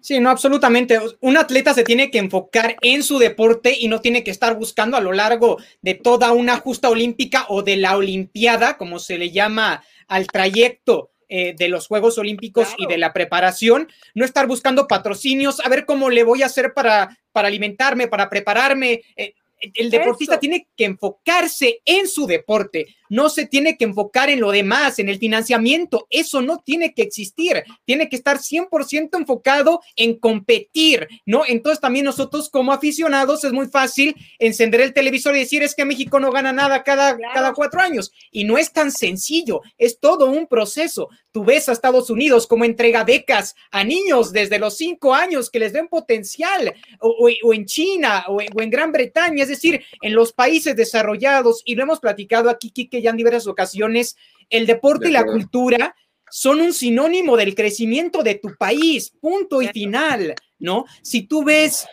Sí, no, absolutamente. Un atleta se tiene que enfocar en su deporte y no tiene que estar buscando a lo largo de toda una justa olímpica o de la olimpiada, como se le llama al trayecto eh, de los Juegos Olímpicos y de la preparación, no estar buscando patrocinios, a ver cómo le voy a hacer para, para alimentarme, para prepararme. Eh, el deportista tiene que enfocarse en su deporte, no se tiene que enfocar en lo demás, en el financiamiento, eso no tiene que existir, tiene que estar 100% enfocado en competir, ¿no? Entonces también nosotros como aficionados es muy fácil encender el televisor y decir es que México no gana nada cada, cada cuatro años y no es tan sencillo, es todo un proceso. Tú ves a Estados Unidos como entrega becas a niños desde los cinco años que les den potencial, o, en China o, o en Gran Bretaña, es decir, en los países desarrollados, y lo hemos platicado aquí, Kike, ya en diversas ocasiones, el deporte y la cultura son un sinónimo del crecimiento de tu país, punto y final, ¿no? Si tú ves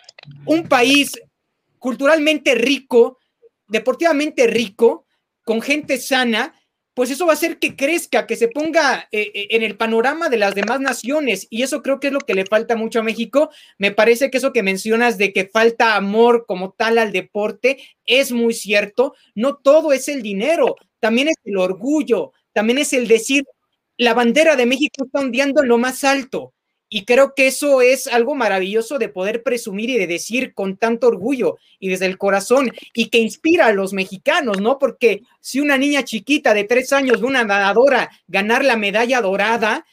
un país culturalmente rico, deportivamente rico, con gente sana, pues eso va a hacer que crezca, que se ponga eh, eh, en el panorama de las demás naciones. Y eso creo que es lo que le falta mucho a México. Me parece que eso que mencionas de que falta amor como tal al deporte es muy cierto. No todo es el dinero también es el orgullo, también es el decir, la bandera de México está ondeando en lo más alto. Y creo que eso es algo maravilloso de poder presumir y de decir con tanto orgullo y desde el corazón y que inspira a los mexicanos, ¿no? Porque si una niña chiquita de tres años, una nadadora, ganar la medalla dorada,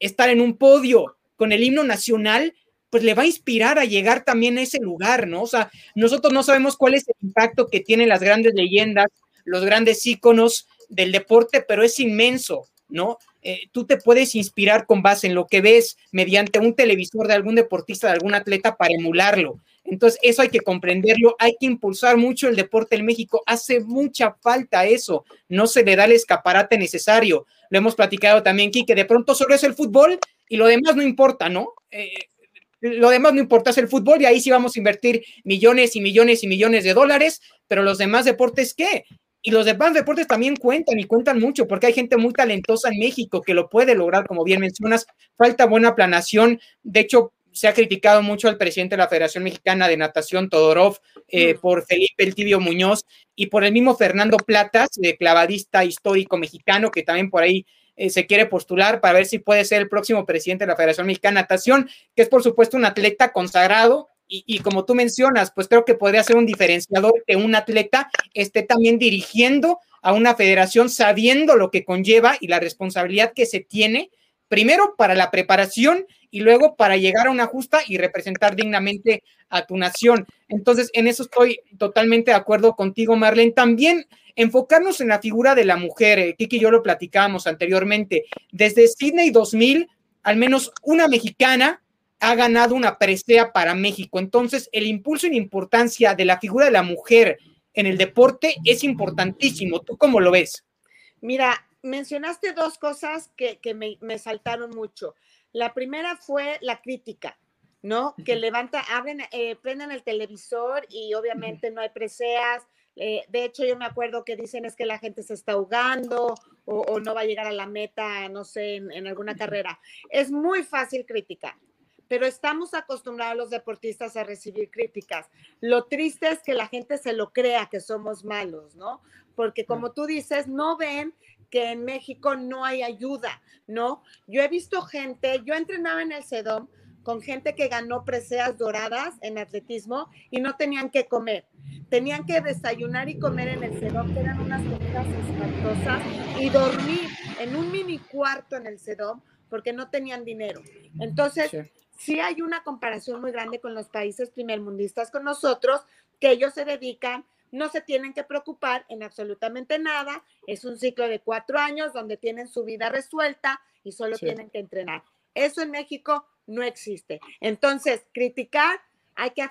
estar en un podio con el himno nacional, pues le va a inspirar a llegar también a ese lugar, ¿no? O sea, nosotros no sabemos cuál es el impacto que tienen las grandes leyendas los grandes íconos del deporte, pero es inmenso, ¿no? Eh, tú te puedes inspirar con base en lo que ves mediante un televisor de algún deportista, de algún atleta para emularlo. Entonces, eso hay que comprenderlo, hay que impulsar mucho el deporte en México, hace mucha falta eso, no se le da el escaparate necesario. Lo hemos platicado también, que de pronto solo es el fútbol y lo demás no importa, ¿no? Eh, lo demás no importa, es el fútbol y ahí sí vamos a invertir millones y millones y millones de dólares, pero los demás deportes, ¿qué? Y los demás deportes también cuentan y cuentan mucho porque hay gente muy talentosa en México que lo puede lograr, como bien mencionas, falta buena planación. De hecho, se ha criticado mucho al presidente de la Federación Mexicana de Natación, Todorov, eh, por Felipe El Tibio Muñoz y por el mismo Fernando Platas, de clavadista histórico mexicano, que también por ahí eh, se quiere postular para ver si puede ser el próximo presidente de la Federación Mexicana de Natación, que es por supuesto un atleta consagrado. Y, como tú mencionas, pues creo que podría ser un diferenciador que un atleta esté también dirigiendo a una federación sabiendo lo que conlleva y la responsabilidad que se tiene, primero para la preparación y luego para llegar a una justa y representar dignamente a tu nación. Entonces, en eso estoy totalmente de acuerdo contigo, Marlene. También enfocarnos en la figura de la mujer, eh, Kiki y yo lo platicábamos anteriormente, desde Sydney 2000, al menos una mexicana ha ganado una presea para México. Entonces, el impulso y la importancia de la figura de la mujer en el deporte es importantísimo. ¿Tú cómo lo ves? Mira, mencionaste dos cosas que, me, me, saltaron mucho. La primera fue la crítica, ¿no? Que levanta, abren, eh, prenden el televisor y obviamente no hay preseas, eh, de hecho, yo me acuerdo que dicen es que la gente se está ahogando o, no va a llegar a la meta, no sé, en, alguna carrera. Es muy fácil criticar, pero estamos acostumbrados los deportistas a recibir críticas. Lo triste es que la gente se lo crea que somos malos, ¿no? Porque como tú dices, no ven que en México no hay ayuda, ¿no? Yo he visto gente, yo entrenaba en el CEDOM con gente que ganó preseas doradas en atletismo y no tenían que comer. Tenían que desayunar y comer en el sedón, que eran unas comidas espantosas, y dormir en un mini cuarto en el sedón porque no tenían dinero. Entonces, sí. Hay una comparación muy grande con los países primermundistas, con nosotros, que ellos se dedican no se tienen que preocupar en absolutamente nada. Es un ciclo de cuatro años donde tienen su vida resuelta y solo tienen que entrenar. Eso en México no existe. Entonces, criticar, hay que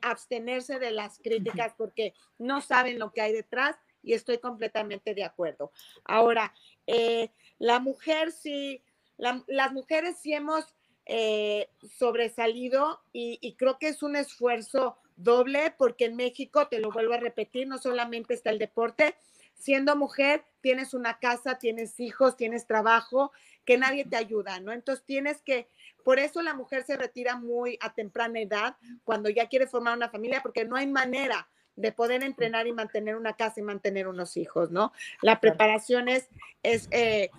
abstenerse de las críticas porque no saben lo que hay detrás y estoy completamente de acuerdo. Ahora, eh, la mujer sí, las mujeres sí hemos eh, sobresalido y, y creo que es un esfuerzo doble porque en México, te lo vuelvo a repetir, no solamente está el deporte, siendo mujer tienes una casa, tienes hijos, tienes trabajo, que nadie te ayuda, ¿no? Entonces tienes que por eso la mujer se retira muy a temprana edad, cuando ya quiere formar una familia, porque no hay manera de poder entrenar y mantener una casa y mantener unos hijos, ¿no? La preparación es, es eh,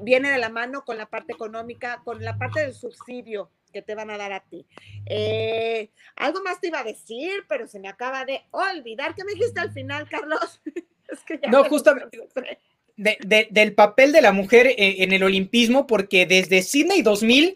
viene de la mano con la parte económica, con la parte del subsidio que te van a dar a ti. Eh, algo más te iba a decir, pero se me acaba de olvidar. ¿Qué me dijiste al final, Carlos? <laughs> es que ya no, justamente del papel de la mujer eh, en el olimpismo, porque desde Sydney 2000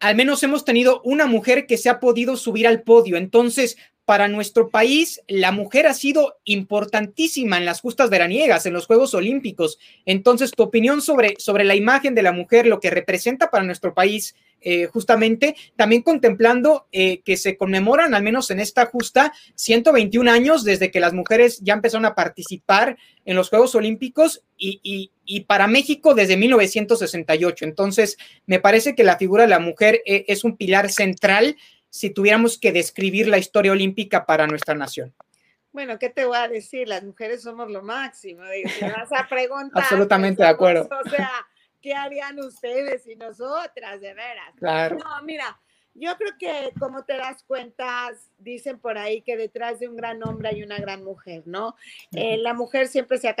al menos hemos tenido una mujer que se ha podido subir al podio. Entonces, para nuestro país, la mujer ha sido importantísima en las justas veraniegas, en los Juegos Olímpicos. Entonces, tu opinión sobre, sobre la imagen de la mujer, lo que representa para nuestro país, eh, justamente, también contemplando eh, que se conmemoran, al menos en esta justa, 121 años desde que las mujeres ya empezaron a participar en los Juegos Olímpicos y, para México desde 1968. Entonces, me parece que la figura de la mujer eh, es un pilar central si tuviéramos que describir la historia olímpica para nuestra nación? Bueno, ¿qué te voy a decir? Las mujeres somos lo máximo. Si vas a preguntar. Absolutamente de acuerdo. O sea, ¿qué harían ustedes y nosotras, de veras? Claro. No, mira, yo creo que como te das cuenta, dicen por ahí que detrás de un gran hombre hay una gran mujer, ¿no? Eh, la mujer siempre se ha,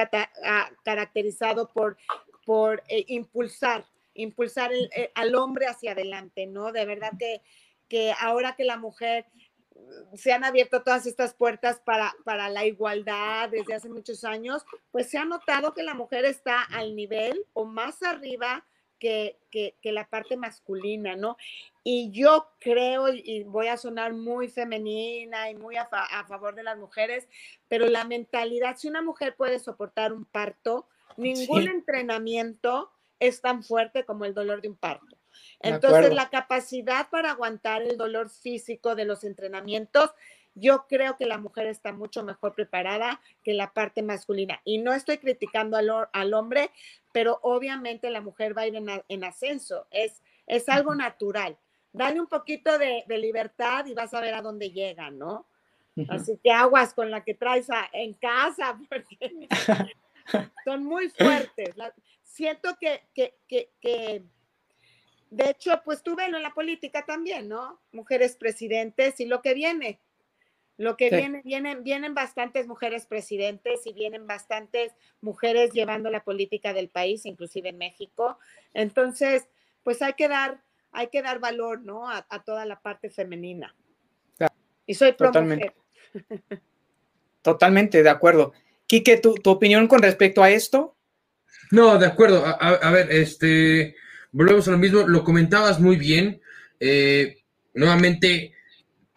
caracterizado por, por eh, impulsar, impulsar eh, al hombre hacia adelante, ¿no? De verdad que que ahora que la mujer mm, se han abierto todas estas puertas para, para la igualdad desde hace muchos años, pues se ha notado que la mujer está al nivel o más arriba que, que, la parte masculina, ¿no? Y yo creo, y voy a sonar muy femenina y muy a, favor de las mujeres, pero la mentalidad, si una mujer puede soportar un parto, ningún entrenamiento es tan fuerte como el dolor de un parto. Entonces, la capacidad para aguantar el dolor físico de los entrenamientos, yo creo que la mujer está mucho mejor preparada que la parte masculina. Y no estoy criticando al, hombre, pero obviamente la mujer va a ir en, ascenso. Es, es algo natural. dale un poquito de, libertad y vas a ver a dónde llega, ¿no? Así que aguas con la que traes en casa, <laughs> porque <laughs> son muy fuertes. siento que, que, que, de hecho, pues tú velo en la política también, ¿no? Mujeres presidentes y lo que viene. Lo que viene, vienen, vienen bastantes mujeres presidentes y vienen bastantes mujeres llevando la política del país, inclusive en México. Entonces, pues hay que dar, hay que dar valor, ¿no? A, toda la parte femenina. Y soy pro Totalmente. <laughs> Totalmente, de acuerdo. Quique, ¿tu, ¿tu, opinión con respecto a esto? No, de acuerdo. A, ver, este, volvemos a lo mismo. Lo comentabas muy bien. Eh, nuevamente,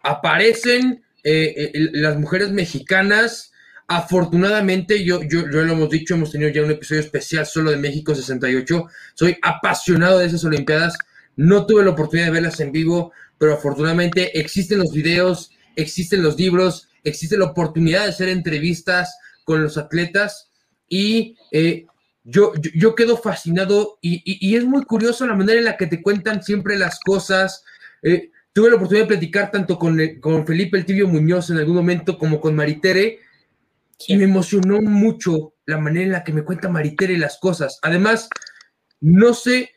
aparecen eh, eh, las mujeres mexicanas. Afortunadamente, yo, yo, yo lo hemos dicho, hemos tenido ya un episodio especial solo de México 68. Soy apasionado de esas Olimpiadas. No tuve la oportunidad de verlas en vivo, pero afortunadamente existen los videos, existen los libros, existe la oportunidad de hacer entrevistas con los atletas y eh, yo, yo, quedo fascinado y, es muy curioso la manera en la que te cuentan siempre las cosas. Eh, tuve la oportunidad de platicar tanto con, con Felipe El Tibio Muñoz en algún momento como con Maritere y me emocionó mucho la manera en la que me cuenta Maritere las cosas. Además, no sé,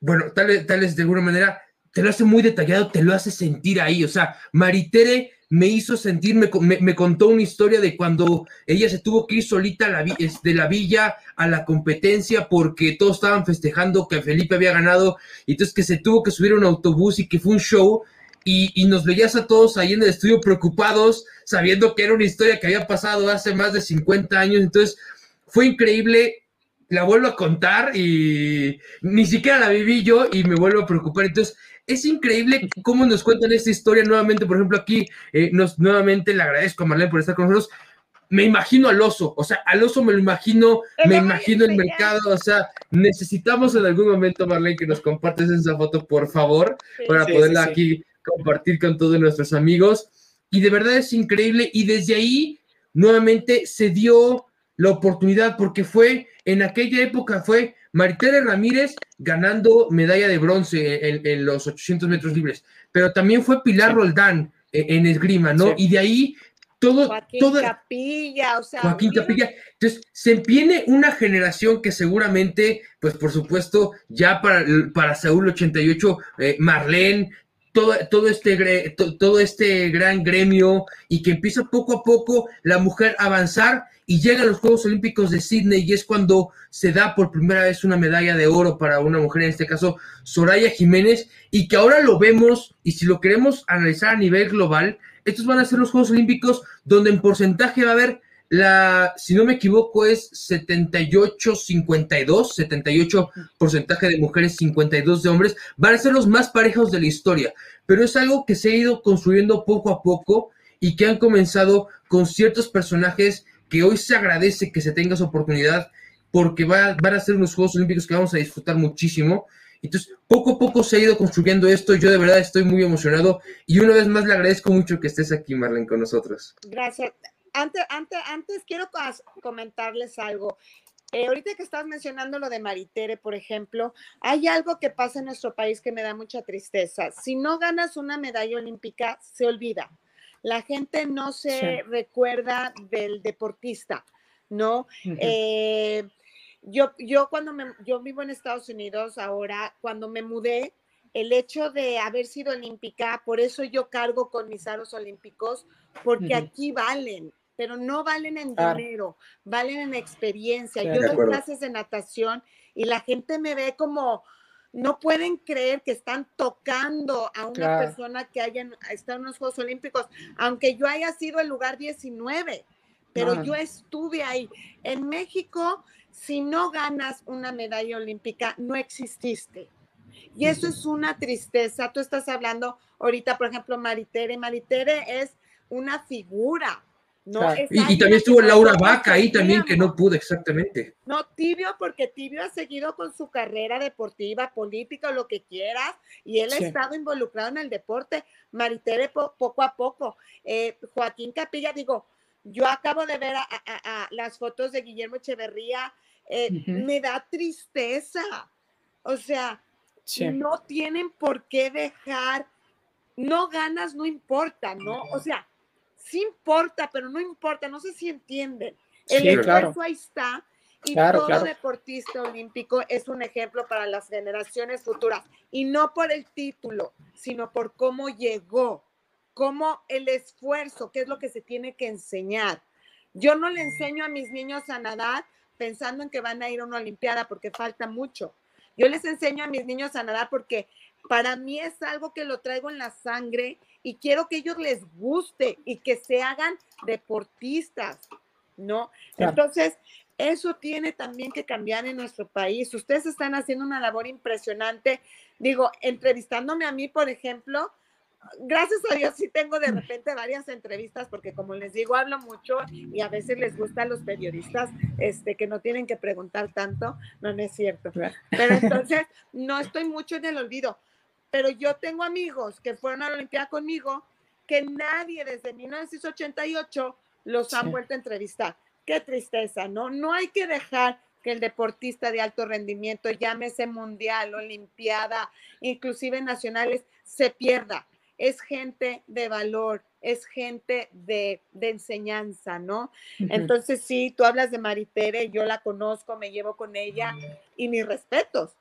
bueno, tal, tal vez de alguna manera te lo hace muy detallado, te lo hace sentir ahí. O sea, Maritere me hizo sentir, me, contó una historia de cuando ella se tuvo que ir solita la, de la villa a la competencia porque todos estaban festejando que Felipe había ganado, y entonces que se tuvo que subir a un autobús y que fue un show, y, y, nos veías a todos ahí en el estudio preocupados, sabiendo que era una historia que había pasado hace más de 50 años, entonces fue increíble, la vuelvo a contar y ni siquiera la viví yo y me vuelvo a preocupar, entonces es increíble cómo nos cuentan esta historia nuevamente. Por ejemplo, aquí eh, nos, nuevamente le agradezco a Marlene por estar con nosotros. Me imagino al oso, o sea, al oso me lo imagino, me imagino el mercado, o sea, necesitamos en algún momento, Marlene, que nos compartes esa foto, por favor, para poderla aquí compartir con todos nuestros amigos. Y de verdad es increíble. Y desde ahí, nuevamente, se dio la oportunidad, porque fue, en aquella época fue Maritere Ramírez ganando medalla de bronce en, los 800 metros libres, pero también fue Pilar Roldán en, esgrima, ¿no? Y de ahí todo, Joaquín Capilla, o sea, Joaquín Capilla. Entonces, se viene una generación que seguramente, pues por supuesto, ya para, para Saúl 88, eh, Marlene, todo, todo, este, todo este gran gremio y que empieza poco a poco la mujer a avanzar y llega a los Juegos Olímpicos de Sydney y es cuando se da por primera vez una medalla de oro para una mujer, en este caso Soraya Jiménez, y que ahora lo vemos y si lo queremos analizar a nivel global, estos van a ser los Juegos Olímpicos donde en porcentaje va a haber la, si no me equivoco, es 78-52, 78 porcentaje de mujeres, 52 de hombres, van a ser los más parejos de la historia, pero es algo que se ha ido construyendo poco a poco y que han comenzado con ciertos personajes que hoy se agradece que se tenga esa oportunidad porque va, van a ser unos Juegos Olímpicos que vamos a disfrutar muchísimo. Entonces, poco a poco se ha ido construyendo esto. Yo de verdad estoy muy emocionado y una vez más le agradezco mucho que estés aquí, Marlene, con nosotros. Gracias. Antes, antes, antes quiero comentarles algo. Eh, ahorita que estás mencionando lo de Maritere, por ejemplo, hay algo que pasa en nuestro país que me da mucha tristeza. Si no ganas una medalla olímpica, se olvida la gente no se recuerda del deportista, ¿no? Eh, yo, yo cuando me, yo vivo en Estados Unidos ahora, cuando me mudé, el hecho de haber sido olímpica, por eso yo cargo con mis aros olímpicos, porque aquí valen, pero no valen en dinero, valen en experiencia. yo doy clases de natación y la gente me ve como, no pueden creer que están tocando a una persona que haya estado en los Juegos Olímpicos, aunque yo haya sido el lugar 19, pero yo estuve ahí. En México, si no ganas una medalla olímpica, no exististe. Y eso es una tristeza. Tú estás hablando ahorita, por ejemplo, Maritere. Maritere es una figura, y, también estuvo Laura Vaca ahí también, que no pudo exactamente. No, Tibio, porque Tibio ha seguido con su carrera deportiva, política, lo que quieras, y él ha estado involucrado en el deporte. Maritere poco a poco. Eh, Joaquín Capilla, digo, yo acabo de ver a, las fotos de Guillermo Echeverría, eh, me da tristeza. O sea, no tienen por qué dejar, no ganas, no importa, ¿no? O sea, sí importa, pero no importa, no sé si entienden. El esfuerzo ahí está y todo deportista olímpico es un ejemplo para las generaciones futuras y no por el título, sino por cómo llegó, cómo el esfuerzo, qué es lo que se tiene que enseñar. Yo no le enseño a mis niños a nadar pensando en que van a ir a una olimpiada porque falta mucho. Yo les enseño a mis niños a nadar porque para mí es algo que lo traigo en la sangre y quiero que ellos les guste y que se hagan deportistas, ¿no? Entonces, eso tiene también que cambiar en nuestro país. Ustedes están haciendo una labor impresionante. Digo, entrevistándome a mí, por ejemplo, gracias a Dios sí tengo de mm. repente varias entrevistas porque como les digo hablo mucho y a veces les gusta a los periodistas este que no tienen que preguntar tanto, no, no es cierto. Pero <laughs> entonces no estoy mucho en el olvido, pero yo tengo amigos que fueron a la Olimpiada conmigo que nadie desde 1988 los ha vuelto a entrevistar. Qué tristeza, ¿no? No hay que dejar que el deportista de alto rendimiento, llámese mundial, olimpiada, inclusive nacionales, se pierda es gente de valor, es gente de, enseñanza, ¿no? Entonces, sí, tú hablas de Maritere, yo la conozco, me llevo con ella y mis respetos,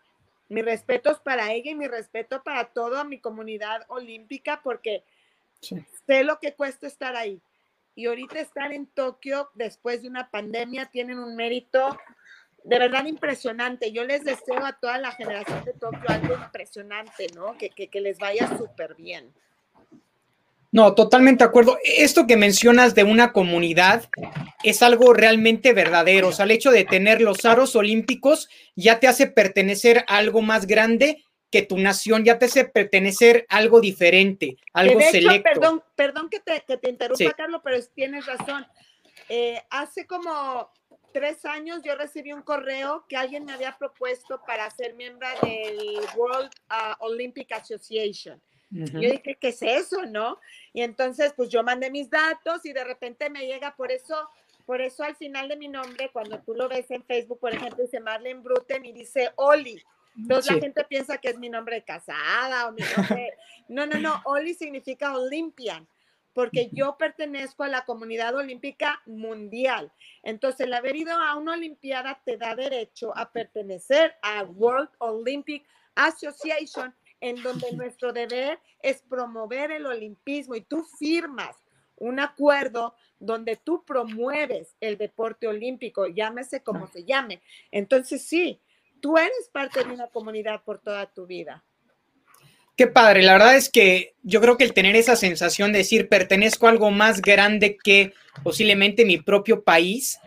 mis respetos para ella y mi respeto para toda mi comunidad olímpica porque sé lo que cuesta estar ahí. Y ahorita estar en Tokio después de una pandemia tienen un mérito de verdad impresionante. Yo les deseo a toda la generación de Tokio algo impresionante, ¿no? Que, que, que les vaya súper bien. No, totalmente de acuerdo. Esto que mencionas de una comunidad es algo realmente verdadero. O sea, el hecho de tener los aros olímpicos ya te hace pertenecer a algo más grande que tu nación, ya te hace pertenecer a algo diferente, algo selecto. Perdón, perdón que te, que te interrumpa, Carlos, pero tienes razón. Eh, hace como tres años yo recibí un correo que alguien me había propuesto para ser miembro del World uh, Olympic Association. Yo dije, ¿qué es eso, no? Y entonces, pues yo mandé mis datos y de repente me llega, por eso, por eso al final de mi nombre, cuando tú lo ves en Facebook, por ejemplo, dice Marlene Bruten y dice Oli. Entonces la gente piensa que es mi nombre de casada o mi nombre. <laughs> No, no, no, Oli significa Olympian, porque yo pertenezco a la comunidad olímpica mundial. Entonces, el haber ido a una Olimpiada te da derecho a pertenecer a World Olympic Association en donde nuestro deber es promover el olimpismo y tú firmas un acuerdo donde tú promueves el deporte olímpico, llámese como se llame. Entonces sí, tú eres parte de una comunidad por toda tu vida. Qué padre, la verdad es que yo creo que el tener esa sensación de decir pertenezco a algo más grande que posiblemente mi propio país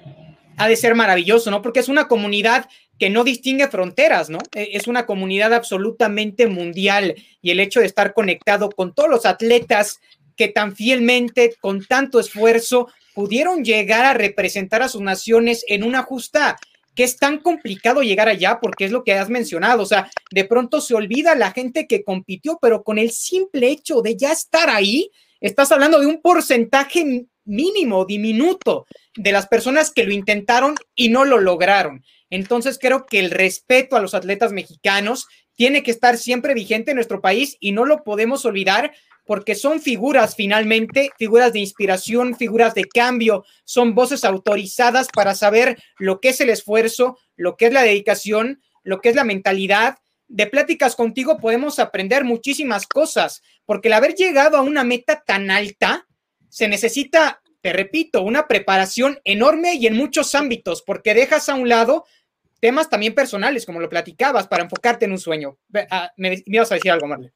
ha de ser maravilloso, ¿no? Porque es una comunidad que no distingue fronteras, ¿no? E, es una comunidad absolutamente mundial y el hecho de estar conectado con todos los atletas que tan fielmente, con tanto esfuerzo, pudieron llegar a representar a sus naciones en una justa que es tan complicado llegar allá porque es lo que has mencionado, o sea, de pronto se olvida la gente que compitió, pero con el simple hecho de ya estar ahí, estás hablando de un porcentaje mínimo, diminuto, de las personas que lo intentaron y no lo lograron. Entonces creo que el respeto a los atletas mexicanos tiene que estar siempre vigente en nuestro país y no lo podemos olvidar porque son figuras finalmente, figuras de inspiración, figuras de cambio, son voces autorizadas para saber lo que es el esfuerzo, lo que es la dedicación, lo que es la mentalidad. De pláticas contigo podemos aprender muchísimas cosas, porque el haber llegado a una meta tan alta, se necesita, te repito, una preparación enorme y en muchos ámbitos, porque dejas a un lado temas también personales, como lo platicabas, para enfocarte en un sueño. Ah, me, ibas a decir algo, Marle.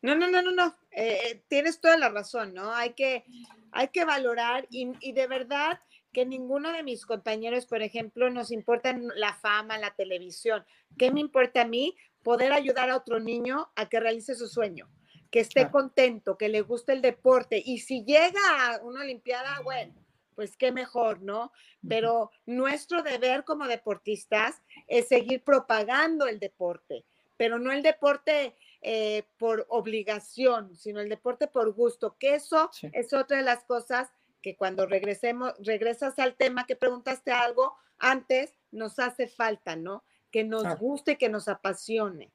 No, no, no, no, no. Eh, eh, tienes toda la razón, ¿no? Hay que, hay que valorar y, y, de verdad que ninguno de mis compañeros, por ejemplo, nos importa la fama, la televisión. ¿Qué me importa a mí? Poder ayudar a otro niño a que realice su sueño, que esté contento, que le guste el deporte. Y si llega a una Olimpiada, bueno, pues qué mejor, ¿no? Pero nuestro deber como deportistas es seguir propagando el deporte, pero no el deporte eh, por obligación, sino el deporte por gusto, que eso es otra de las cosas que cuando regresemos, regresas al tema que preguntaste algo antes, nos hace falta, ¿no? Que nos guste, que nos apasione.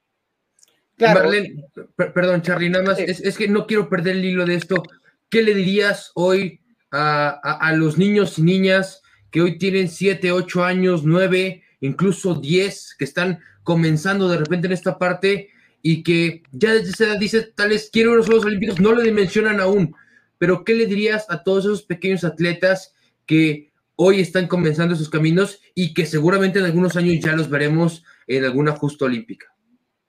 Marlene, perdón, Charlie, nada más, es, que no quiero perder el hilo de esto. ¿Qué le dirías hoy a, los niños y niñas que hoy tienen 7, 8 años, 9, incluso 10, que están comenzando de repente en esta parte y que ya desde esa edad dice, tal vez quiero los Juegos Olímpicos, no lo dimensionan aún, pero ¿qué le dirías a todos esos pequeños atletas que hoy están comenzando sus caminos y que seguramente en algunos años ya los veremos en alguna justa olímpica?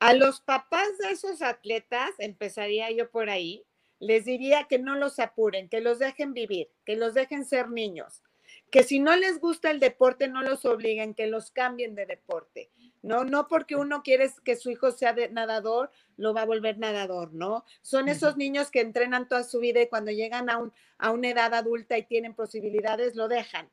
A los papás de esos atletas, empezaría yo por ahí, les diría que no los apuren, que los dejen vivir, que los dejen ser niños, que si no les gusta el deporte, no los obliguen, que los cambien de deporte. No, no porque uno quiere que su hijo sea de nadador, lo va a volver nadador, ¿no? Son esos niños que entrenan toda su vida y cuando llegan a, un, a una edad adulta y tienen posibilidades, lo dejan.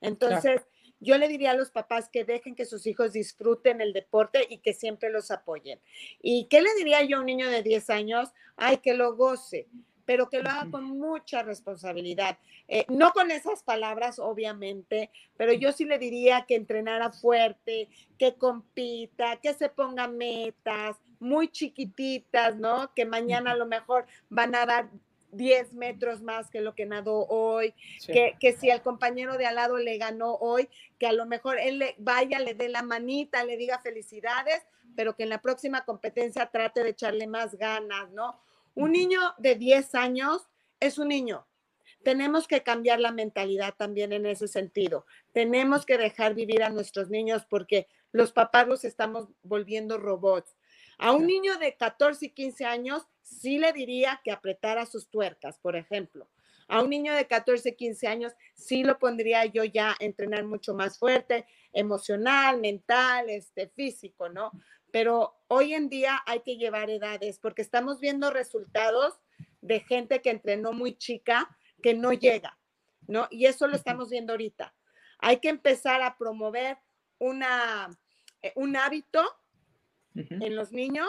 Entonces, yo le diría a los papás que dejen que sus hijos disfruten el deporte y que siempre los apoyen. ¿Y qué le diría yo a un niño de 10 años? Ay, que lo goce, pero que lo haga con mucha responsabilidad. Eh, no con esas palabras, obviamente, pero yo sí le diría que entrenara fuerte, que compita, que se ponga metas muy chiquititas, ¿no? Que mañana a lo mejor van a dar 10 metros más que lo que nadó hoy, que, que, si el compañero de al lado le ganó hoy, que a lo mejor él le vaya, le dé la manita, le diga felicidades, pero que en la próxima competencia trate de echarle más ganas, ¿no? Un niño de 10 años es un niño. Tenemos que cambiar la mentalidad también en ese sentido. Tenemos que dejar vivir a nuestros niños porque los papás los estamos volviendo robots. A un niño de 14 y 15 años sí le diría que apretara sus tuercas, por ejemplo. A un niño de 14, 15 años sí lo pondría yo ya a entrenar mucho más fuerte, emocional, mental, este, físico, ¿no? Pero hoy en día hay que llevar edades porque estamos viendo resultados de gente que entrenó muy chica que no llega, ¿no? Y eso lo estamos viendo ahorita. Hay que empezar a promover una, eh, un hábito en los niños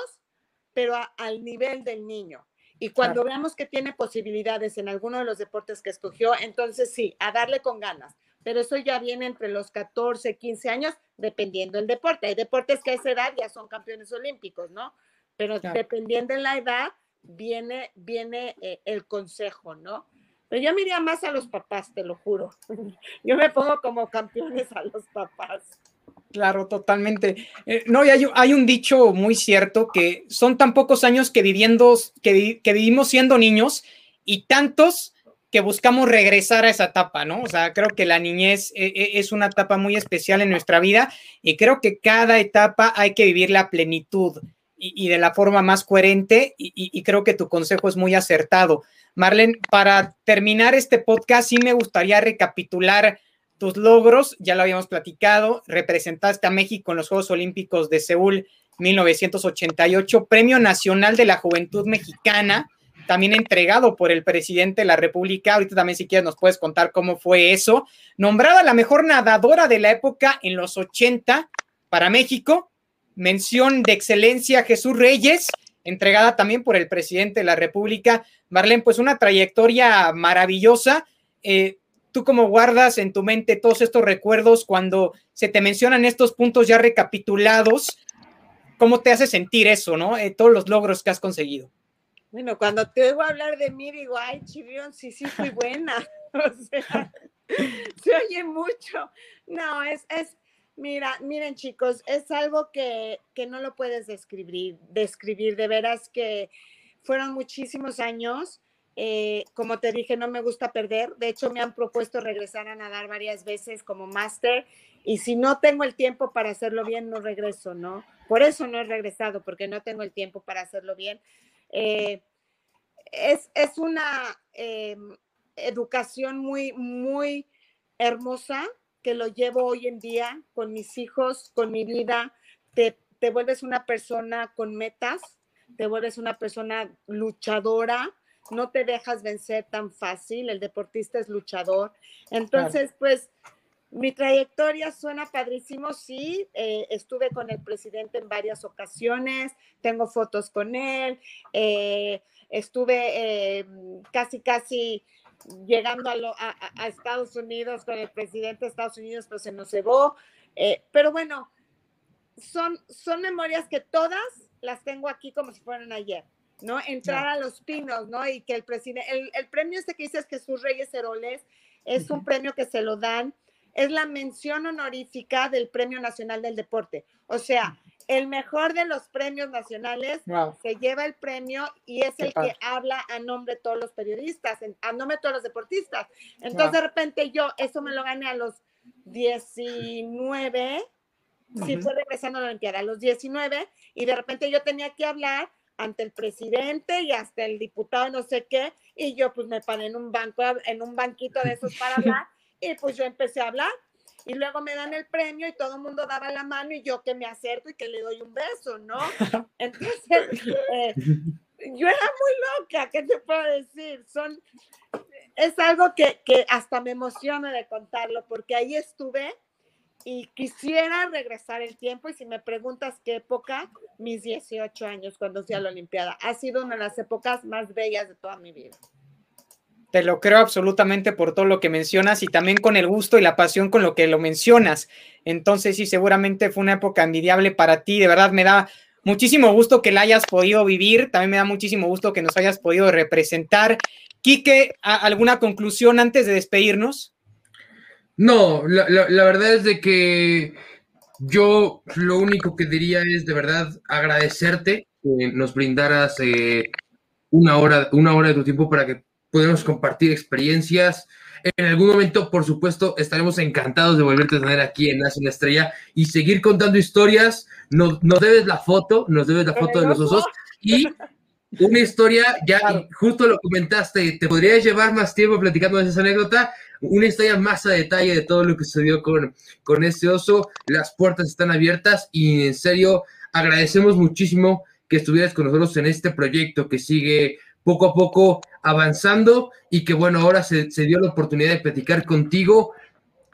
pero al nivel del niño. Y cuando veamos que tiene posibilidades en alguno de los deportes que escogió, entonces sí, a darle con ganas. Pero eso ya viene entre los 14, 15 años, dependiendo del deporte. Hay deportes que a esa edad ya son campeones olímpicos, ¿no? Pero dependiendo de la edad, viene, viene eh, el consejo, ¿no? Pero yo miraría más a los papás, te lo juro. <laughs> Yo me pongo como campeones a los papás. Claro, totalmente. Eh, no, y hay, un dicho muy cierto que son tan pocos años que, viviendo, que, vivimos siendo niños y tantos que buscamos regresar a esa etapa, ¿no? O sea, creo que la niñez eh, eh, es una etapa muy especial en nuestra vida y creo que cada etapa hay que vivir la plenitud y, de la forma más coherente y, creo que tu consejo es muy acertado. Marlene, para terminar este podcast, sí me gustaría recapitular tus logros, ya lo habíamos platicado, representaste a México en los Juegos Olímpicos de Seúl 1988, Premio Nacional de la Juventud Mexicana, también entregado por el presidente de la República. Ahorita también si quieres nos puedes contar cómo fue eso. Nombrada la mejor nadadora de la época en los 80 para México. Mención de excelencia Jesús Reyes, entregada también por el presidente de la República. Marlene, pues una trayectoria maravillosa. Eh, ¿Tú cómo guardas en tu mente todos estos recuerdos cuando se te mencionan estos puntos ya recapitulados? ¿Cómo te hace sentir eso, no? Eh, todos los logros que has conseguido. Bueno, cuando te oigo hablar de mí, digo, ay, Chirión, sí, sí, fui buena. <laughs> o sea, se oye mucho. No, es, es, mira, miren chicos, es algo que, que no lo puedes describir, describir, de veras que fueron muchísimos años eh, como te dije, no me gusta perder. De hecho, me han propuesto regresar a nadar varias veces como máster y si no tengo el tiempo para hacerlo bien, no regreso, ¿no? Por eso no he regresado, porque no tengo el tiempo para hacerlo bien. Eh, es, es, una eh, educación muy, muy hermosa que lo llevo hoy en día con mis hijos, con mi vida. Te, te vuelves una persona con metas, te vuelves una persona luchadora, no te dejas vencer tan fácil, el deportista es luchador. Entonces, pues mi trayectoria suena padrísimo, sí, eh, estuve con el presidente en varias ocasiones, tengo fotos con él, eh, estuve eh, casi, casi llegando a, Estados Unidos con el presidente de Estados Unidos, pero se nos cebó. pero bueno, son, son memorias que todas las tengo aquí como si fueran ayer, ¿no? Entrar a los pinos, ¿no? Y que el presidente, el, premio este que dices Jesús Reyes Heroles es un premio que se lo dan, es la mención honorífica del Premio Nacional del Deporte. O sea, el mejor de los premios nacionales se lleva el premio y es el que habla a nombre de todos los periodistas, a nombre de todos los deportistas. Entonces, de repente yo, eso me lo gané a los 19, si fue regresando a la Olimpiada, a los 19, y de repente yo tenía que hablar ante el presidente y hasta el diputado, no sé qué, y yo pues me paré en un banco, en un banquito de esos para <laughs> hablar, y pues yo empecé a hablar y luego me dan el premio y todo el mundo daba la mano y yo que me acerco y que le doy un beso, ¿no? <laughs> Entonces, eh, yo era muy loca, ¿qué te puedo decir? Son, es algo que, que hasta me emociona de contarlo, porque ahí estuve y quisiera regresar el tiempo y si me preguntas qué época, mis 18 años cuando fui a la Olimpiada, ha sido una de las épocas más bellas de toda mi vida. Te lo creo absolutamente por todo lo que mencionas y también con el gusto y la pasión con lo que lo mencionas. Entonces, sí, seguramente fue una época envidiable para ti. De verdad, me da muchísimo gusto que la hayas podido vivir. También me da muchísimo gusto que nos hayas podido representar. Quique, ¿alguna conclusión antes de despedirnos? No, la, verdad es de que yo lo único que diría es de verdad agradecerte que nos brindaras eh, una, hora, una hora de tu tiempo para que podemos compartir experiencias. En algún momento, por supuesto, estaremos encantados de volverte a tener aquí en Nace una Estrella y seguir contando historias. Nos, debes la foto, nos debes la foto de los osos y <laughs> una historia, ya justo lo comentaste, te podrías llevar más tiempo platicando de esa anécdota, una historia más a detalle de todo lo que sucedió con, con este oso. Las puertas están abiertas y en serio agradecemos muchísimo que estuvieras con nosotros en este proyecto que sigue poco a poco avanzando y que bueno, ahora se, dio la oportunidad de platicar contigo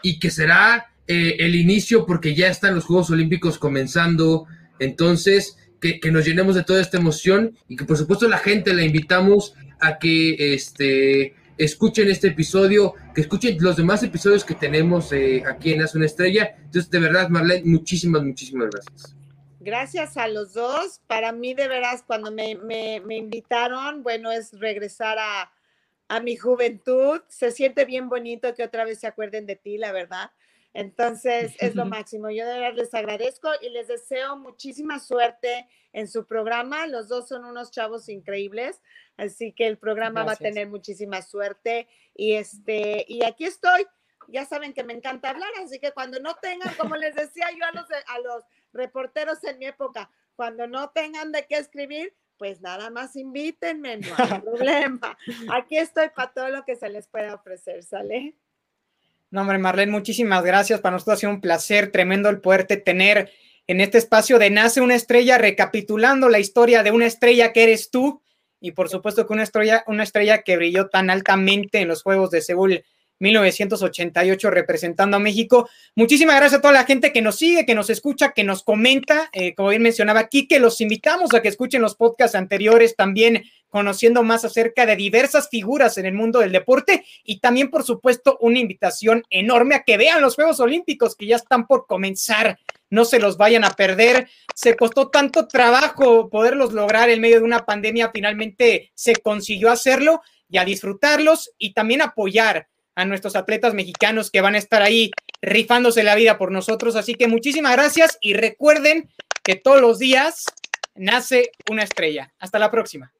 y que será eh, el inicio porque ya están los Juegos Olímpicos comenzando, entonces que, nos llenemos de toda esta emoción y que por supuesto la gente la invitamos a que este, escuchen este episodio, que escuchen los demás episodios que tenemos eh, aquí en Haz una Estrella. Entonces, de verdad, Marlene, muchísimas, muchísimas gracias. Gracias a los dos. Para mí, de veras, cuando me, invitaron, bueno, es regresar a, mi juventud. Se siente bien bonito que otra vez se acuerden de ti, la verdad. Entonces, es lo máximo. Yo de verdad les agradezco y les deseo muchísima suerte en su programa. Los dos son unos chavos increíbles, así que el programa va a tener muchísima suerte. Y este, y aquí estoy. Ya saben que me encanta hablar, así que cuando no tengan, como les decía yo a los, a los reporteros en mi época, cuando no tengan de qué escribir, pues nada más invítenme, no hay <laughs> problema. Aquí estoy para todo lo que se les pueda ofrecer, ¿sale? No, hombre, Marlene, muchísimas gracias. Para nosotros ha sido un placer tremendo el poderte tener en este espacio de Nace una estrella, recapitulando la historia de una estrella que eres tú y por supuesto que una estrella, una estrella que brilló tan altamente en los Juegos de Seúl 1988 representando a México. Muchísimas gracias a toda la gente que nos sigue, que nos escucha, que nos comenta. Eh, como bien mencionaba aquí, que los invitamos a que escuchen los podcasts anteriores también conociendo más acerca de diversas figuras en el mundo del deporte y también, por supuesto, una invitación enorme a que vean los Juegos Olímpicos que ya están por comenzar. No se los vayan a perder. Se costó tanto trabajo poderlos lograr en medio de una pandemia. Finalmente se consiguió hacerlo y a disfrutarlos y también apoyar a nuestros atletas mexicanos que van a estar ahí rifándose la vida por nosotros. Así que muchísimas gracias y recuerden que todos los días nace una estrella. Hasta la próxima.